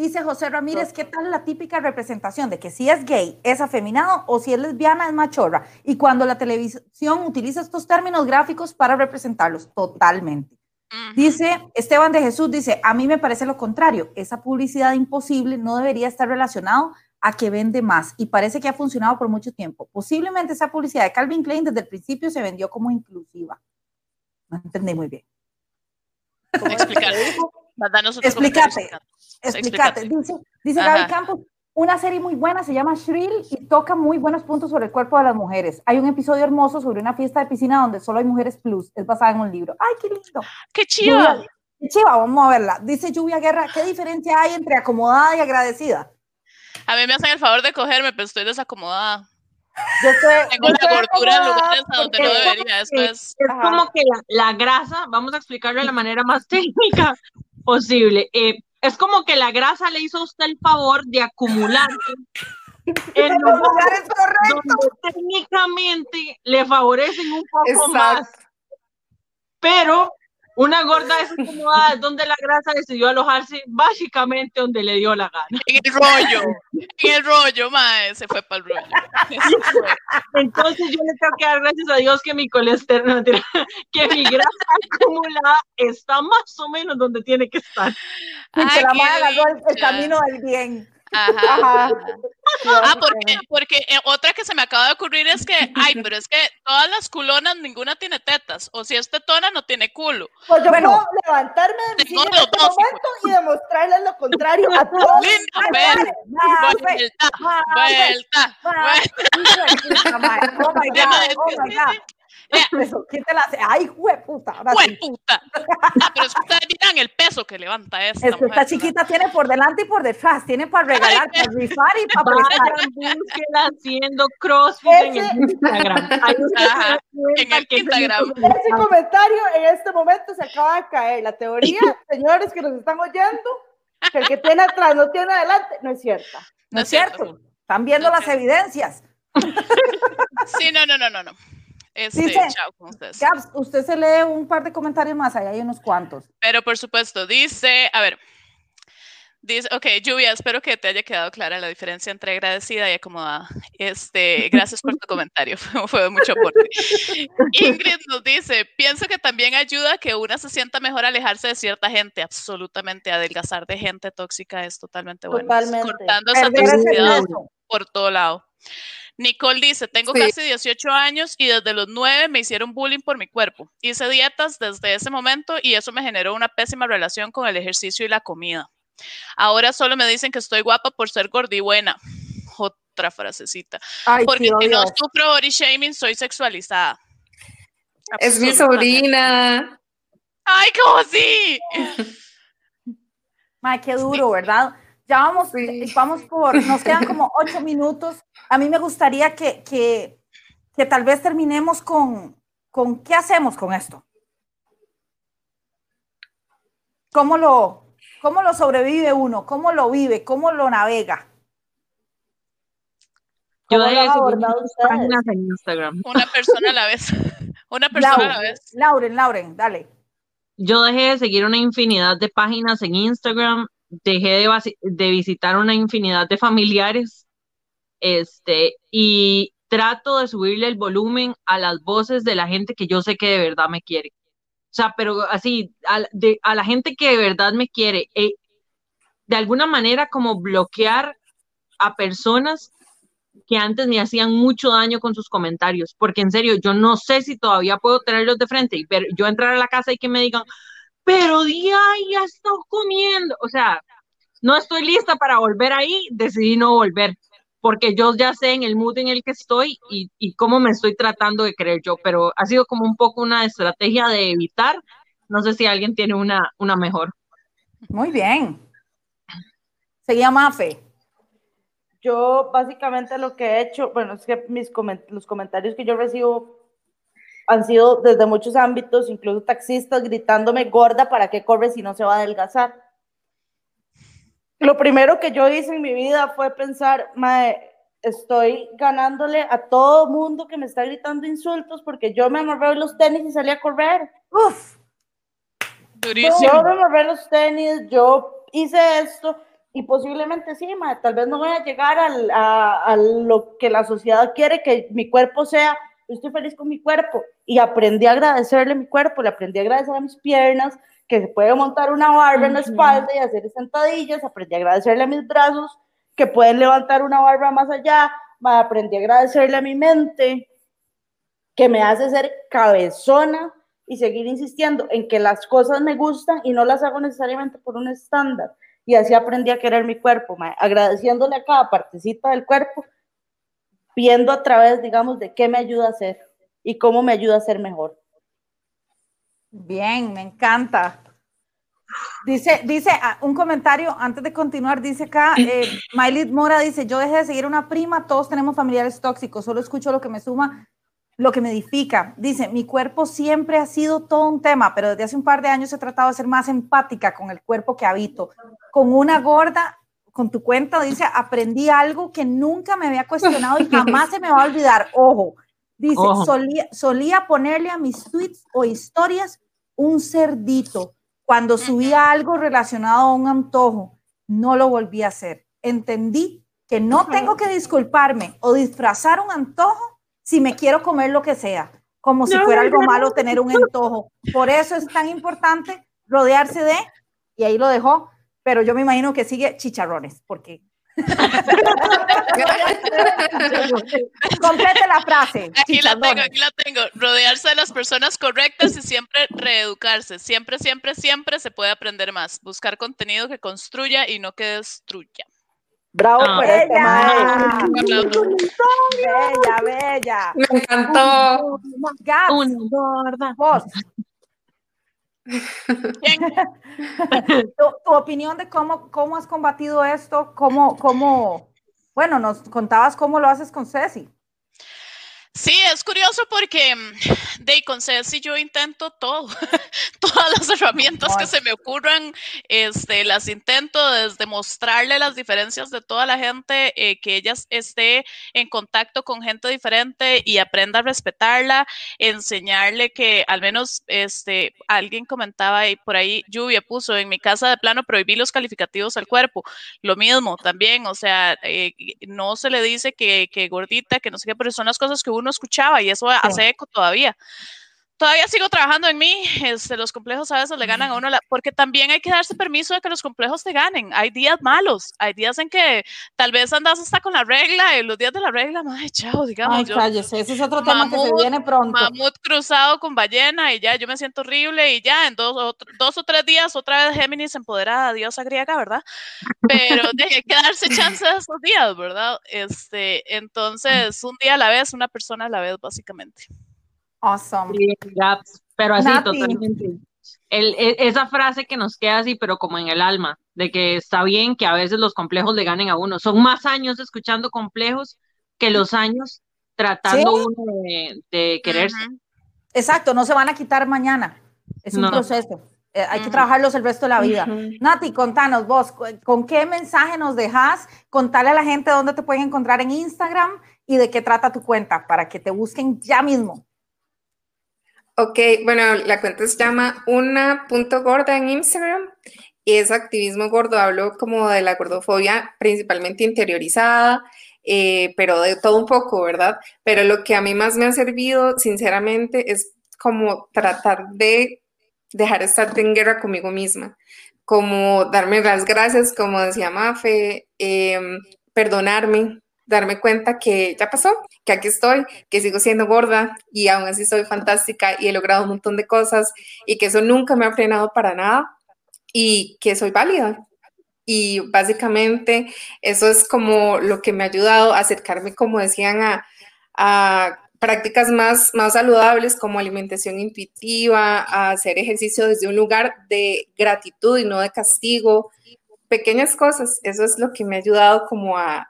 Dice José Ramírez, ¿qué tal la típica representación de que si es gay es afeminado o si es lesbiana es machorra? Y cuando la televisión utiliza estos términos gráficos para representarlos totalmente. Dice Esteban de Jesús, dice, a mí me parece lo contrario, esa publicidad imposible no debería estar relacionado a que vende más y parece que ha funcionado por mucho tiempo. Posiblemente esa publicidad de Calvin Klein desde el principio se vendió como inclusiva. No entendí muy bien. Explicar. Explícate. Explícate. Dice, dice Gaby Campos, una serie muy buena, se llama Shrill y toca muy buenos puntos sobre el cuerpo de las mujeres. Hay un episodio hermoso sobre una fiesta de piscina donde solo hay mujeres plus. Es basada en un libro. ¡Ay, qué lindo! ¡Qué chido! Chiva, vamos a verla. Dice Lluvia Guerra, ¿qué diferencia hay entre acomodada y agradecida? A mí me hacen el favor de cogerme, pero estoy desacomodada. Yo estoy, Tengo yo la estoy gordura en lugares a donde no debería. Es. Es como que la, la grasa, vamos a explicarlo de la manera más técnica posible. eh, es como que la grasa le hizo a usted el favor de acumularse en En los lugares lugares correctos. donde técnicamente le favorecen un poco más, pero una gorda es donde la grasa decidió alojarse básicamente donde le dio la gana. En el rollo. En el rollo, mae. Se fue para el rollo. Entonces yo le tengo que dar gracias a Dios que mi colesterol, que mi grasa acumulada está más o menos donde tiene que estar. Ay, la agarró el, camino del bien. Ajá. Ajá. Ah, porque, porque eh, otra que se me acaba de ocurrir es que, ay, pero es que todas las culonas, ninguna tiene tetas. O si es tetona, no tiene culo. Pues yo Bueno. puedo levantarme de mi este momento y demostrarles lo contrario a todos. Linda, Vuelta, vuelta, vuelta. Oh my God, oh my God. Vea. Eso, ¿quién te la hace? Ay, puta. Ahora ¡Hue sí. puta! Ah, pero es que ustedes miran el peso que levanta esta Es que mujer, esta ¿verdad? chiquita tiene por delante y por detrás, tiene para regalar, para rifar y para prestar. Vayan, búsquela haciendo crossfit en el Instagram. Ahí Ajá, en el Instagram. Ese comentario en este momento se acaba de caer. La teoría, señores que nos están oyendo, que el que tiene atrás no tiene adelante, no es cierta. No es cierto. Están viendo No las evidencias. Sí, no, no, no, no, no. Este, Dice- chao con ustedes. Gabs, usted se lee un par de comentarios más, ahí hay unos cuantos. Pero por supuesto, dice, a ver, dice, ok, Lluvia, espero que te haya quedado clara la diferencia entre agradecida y acomodada. Este, gracias por tu comentario, fue, de mucho aporte. Ingrid nos dice, pienso que también ayuda a que una se sienta mejor alejarse de cierta gente, absolutamente, adelgazar de gente tóxica es totalmente bueno. Totalmente. Cortando esa toxicidad por todo lado. Nicole dice, tengo Sí. casi 18 años y desde los 9 me hicieron bullying por mi cuerpo. Hice dietas desde ese momento y eso me generó una pésima relación con el ejercicio y la comida. Ahora solo me dicen que estoy guapa por ser gorda y buena. Otra frasecita. Ay, Porque si no sufro body shaming, soy sexualizada. Es mi sobrina. ¡Ay, cómo sí! Ay, qué duro, ¿verdad? Ya vamos, Sí. vamos por, nos quedan como ocho minutos. A mí me gustaría que, que, que tal vez terminemos con, con qué hacemos con esto. ¿Cómo lo, cómo lo sobrevive uno? ¿Cómo lo vive? ¿Cómo lo navega? Yo ¿Cómo dejé lo de páginas en Instagram. Una persona a la vez. Una persona a la vez. Lauren, Lauren, dale. Yo dejé de seguir una infinidad de páginas en Instagram, dejé de, de visitar una infinidad de familiares, este, y trato de subirle el volumen a las voces de la gente que yo sé que de verdad me quiere. O sea, pero así, a, de, a la gente que de verdad me quiere, eh, de alguna manera como bloquear a personas que antes me hacían mucho daño con sus comentarios, porque en serio, yo no sé si todavía puedo tenerlos de frente y ver, yo entrar a la casa y que me digan, pero día ya está comiendo, o sea, no estoy lista para volver ahí, decidí no volver, porque yo ya sé en el mood en el que estoy y, y cómo me estoy tratando de creer yo, pero ha sido como un poco una estrategia de evitar, no sé si alguien tiene una, una mejor. Muy bien. Seguía Mafe. Yo básicamente lo que he hecho, bueno, es que mis coment- los comentarios que yo recibo han sido desde muchos ámbitos, incluso taxistas gritándome gorda, ¿para qué corre si no se va a adelgazar? Lo primero que yo hice en mi vida fue pensar, mae, estoy ganándole a todo mundo que me está gritando insultos porque yo me amarré los tenis y salí a correr. Uf, Durísimo. Yo me amarré los tenis, yo hice esto y posiblemente sí, mae, tal vez no voy a llegar al- a, a lo que la sociedad quiere que mi cuerpo sea. Yo estoy feliz con mi cuerpo y aprendí a agradecerle a mi cuerpo, le aprendí a agradecer a mis piernas, que se puede montar una barra en la espalda y hacer sentadillas, aprendí a agradecerle a mis brazos, que pueden levantar una barra más allá, aprendí a agradecerle a mi mente, que me hace ser cabezona y seguir insistiendo en que las cosas me gustan y no las hago necesariamente por un estándar. Y así aprendí a querer mi cuerpo, mae, agradeciéndole a cada partecita del cuerpo, viendo a través, digamos, de qué me ayuda a hacer y cómo me ayuda a ser mejor. Bien, me encanta. Dice, dice ah, un comentario antes de continuar, dice acá, eh, Mora dice, yo dejé de seguir una prima, todos tenemos familiares tóxicos, solo escucho lo que me suma, lo que me edifica. Dice, mi cuerpo siempre ha sido todo un tema, pero desde hace un par de años he tratado de ser más empática con el cuerpo que habito. Con una gorda, con tu cuenta, dice, aprendí algo que nunca me había cuestionado y jamás se me va a olvidar. Ojo, dice, Ojo. solía, solía ponerle a mis tweets o historias un cerdito cuando subía algo relacionado a un antojo. No lo volví a hacer. Entendí que no tengo que disculparme o disfrazar un antojo si me quiero comer lo que sea, como si No, fuera algo no, malo tener un antojo. Por eso es tan importante rodearse de, y ahí lo dejó, pero yo me imagino que sigue chicharrones, porque... Complete la frase. Aquí la tengo, aquí la tengo. Rodearse de las personas correctas y siempre reeducarse. Siempre, siempre, siempre se puede aprender más. Buscar contenido que construya y no que destruya. Bravo Ah. por este mae. Bella, bella. Me encantó. Una gorda. vos. tu, opinión de cómo, cómo has combatido esto, cómo, cómo, bueno, nos contabas cómo lo haces con Ceci. Sí, es curioso porque mm, de con Ceci yo intento todo, todas las herramientas que se me ocurran, este, las intento desde mostrarle las diferencias de toda la gente, eh, que ella esté en contacto con gente diferente y aprenda a respetarla, enseñarle que al menos, este, alguien comentaba ahí por ahí, Lluvia puso, en mi casa de plano prohibí los calificativos al cuerpo, lo mismo también, o sea, eh, no se le dice que, que gordita, que no sé qué, pero son las cosas que uno escuchaba y eso hace eco todavía. Todavía sigo trabajando en mí, este, los complejos a veces le ganan a uno, la- porque también hay que darse permiso de que los complejos te ganen. Hay días malos, hay días en que tal vez andas hasta con la regla y los días de la regla, madre, chao, digamos. Ay, yo, cállese, ese es otro tema que se Mamut, viene pronto. mamut cruzado con ballena y ya yo me siento horrible y ya en dos o, dos o tres días otra vez Géminis empoderada, diosa griega, ¿verdad? Pero hay que darse chance de esos días, ¿verdad? Este, entonces, un día a la vez, una persona a la vez, básicamente. Awesome. Gaps, pero así Nati. totalmente. El, e- esa frase que nos queda así, pero como en el alma, de que está bien que a veces los complejos le ganen a uno. Son más años escuchando complejos que los años tratando Sí. uno de, de quererse. Exacto, no se van a quitar mañana. Es un No. proceso. Eh, hay que trabajarlos el resto de la vida. Nati, contanos vos, ¿con qué mensaje nos dejas? Contale a la gente dónde te pueden encontrar en Instagram y de qué trata tu cuenta para que te busquen ya mismo. Ok, bueno, la cuenta se llama una punto gorda en Instagram y es activismo gordo. Hablo como de la gordofobia principalmente interiorizada, eh, pero de todo un poco, ¿verdad? Pero lo que a mí más me ha servido, sinceramente, es como tratar de dejar de estar en guerra conmigo misma, como darme las gracias, como decía Mafe, em, perdonarme, darme cuenta que ya pasó, que aquí estoy, que sigo siendo gorda y aún así soy fantástica y he logrado un montón de cosas y que eso nunca me ha frenado para nada y que soy válida. Y básicamente eso es como lo que me ha ayudado a acercarme, como decían, a, a prácticas más, más saludables como alimentación intuitiva, a hacer ejercicio desde un lugar de gratitud y no de castigo, pequeñas cosas. Eso es lo que me ha ayudado como a,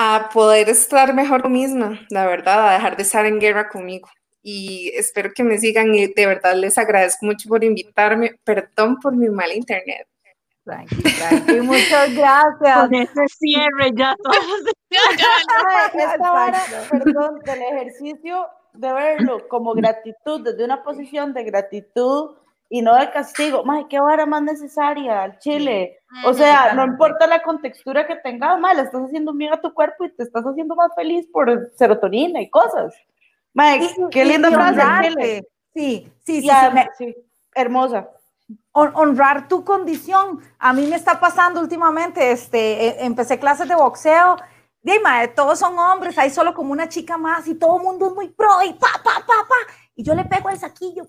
a poder estar mejor conmigo misma, la verdad, a dejar de estar en guerra conmigo. Y espero que me sigan y de verdad les agradezco mucho por invitarme. Perdón por mi mal internet. Tranqui, tranqui. Muchas gracias. Con ese cierre ya todos. Esta vara, perdón, del ejercicio de verlo como gratitud, desde una posición de gratitud y no de castigo. Mae, qué vara más necesaria al chile. O sea, no importa la contextura que tengas, mae, le estás haciendo bien a tu cuerpo y te estás haciendo más feliz por serotonina y cosas. Mae, Y- qué linda frase. chile. Sí, sí, sí, sí, me- sí, hermosa. hon- honrar tu condición. A mí me está pasando últimamente, este, e- empecé clases de boxeo. Dime, todos son hombres, hay solo como una chica más y todo el mundo es muy pro y pa, pa, pa, pa. Y yo le pego el saquillo.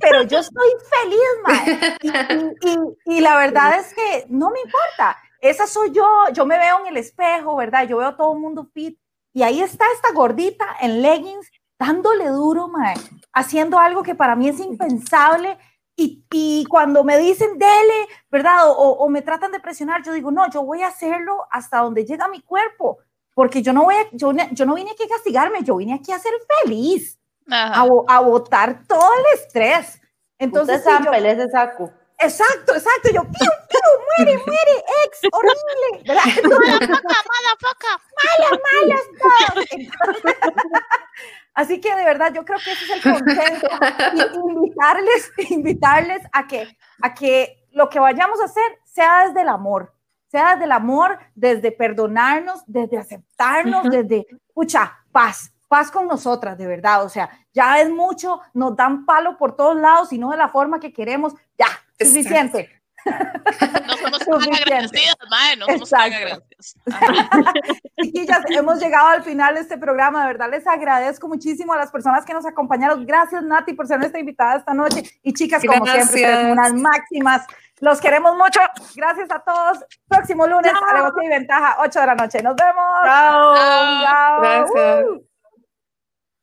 Pero yo estoy feliz, mae. Y, y- y- y la verdad es que no me importa. Esa soy yo. Yo me veo en el espejo, ¿verdad? Yo veo todo el mundo fit. Y ahí está esta gordita en leggings dándole duro, mae, haciendo algo que para mí es impensable Y, y cuando me dicen, dele, ¿verdad? O, o, me tratan de presionar, yo digo, no, yo voy a hacerlo hasta donde llega mi cuerpo, porque yo no, voy a, yo, yo no vine aquí a castigarme, yo vine aquí a ser feliz, a, a, botar todo el estrés. Entonces, Usted ese saco. Exacto, exacto. Yo, piu, piu, muere, muere, ex, horrible. ¿verdad? Mala foca, mala foca. Mala, mala. Así que de verdad yo creo que ese es el consejo. invitarles, invitarles a que, a que lo que vayamos a hacer sea desde el amor, sea desde el amor, desde perdonarnos, desde aceptarnos, uh -huh. desde, pucha, paz, paz con nosotras, de verdad. O sea, ya es mucho, nos dan palo por todos lados y no de la forma que queremos. Ya, suficiente. No somos tan agradecidas, mae, no somos tan agradecidas. Chiquillas, hemos llegado al final de este programa, de verdad les agradezco muchísimo a las personas que nos acompañaron. Gracias, Nati, por ser nuestra invitada esta noche. Y chicas, como Gracias. siempre, ustedes unas máximas. Los queremos mucho. Gracias a todos. Próximo lunes, Alevosía y Ventaja, 8 de la noche. Nos vemos. Chao. Chao. Gracias. Uh.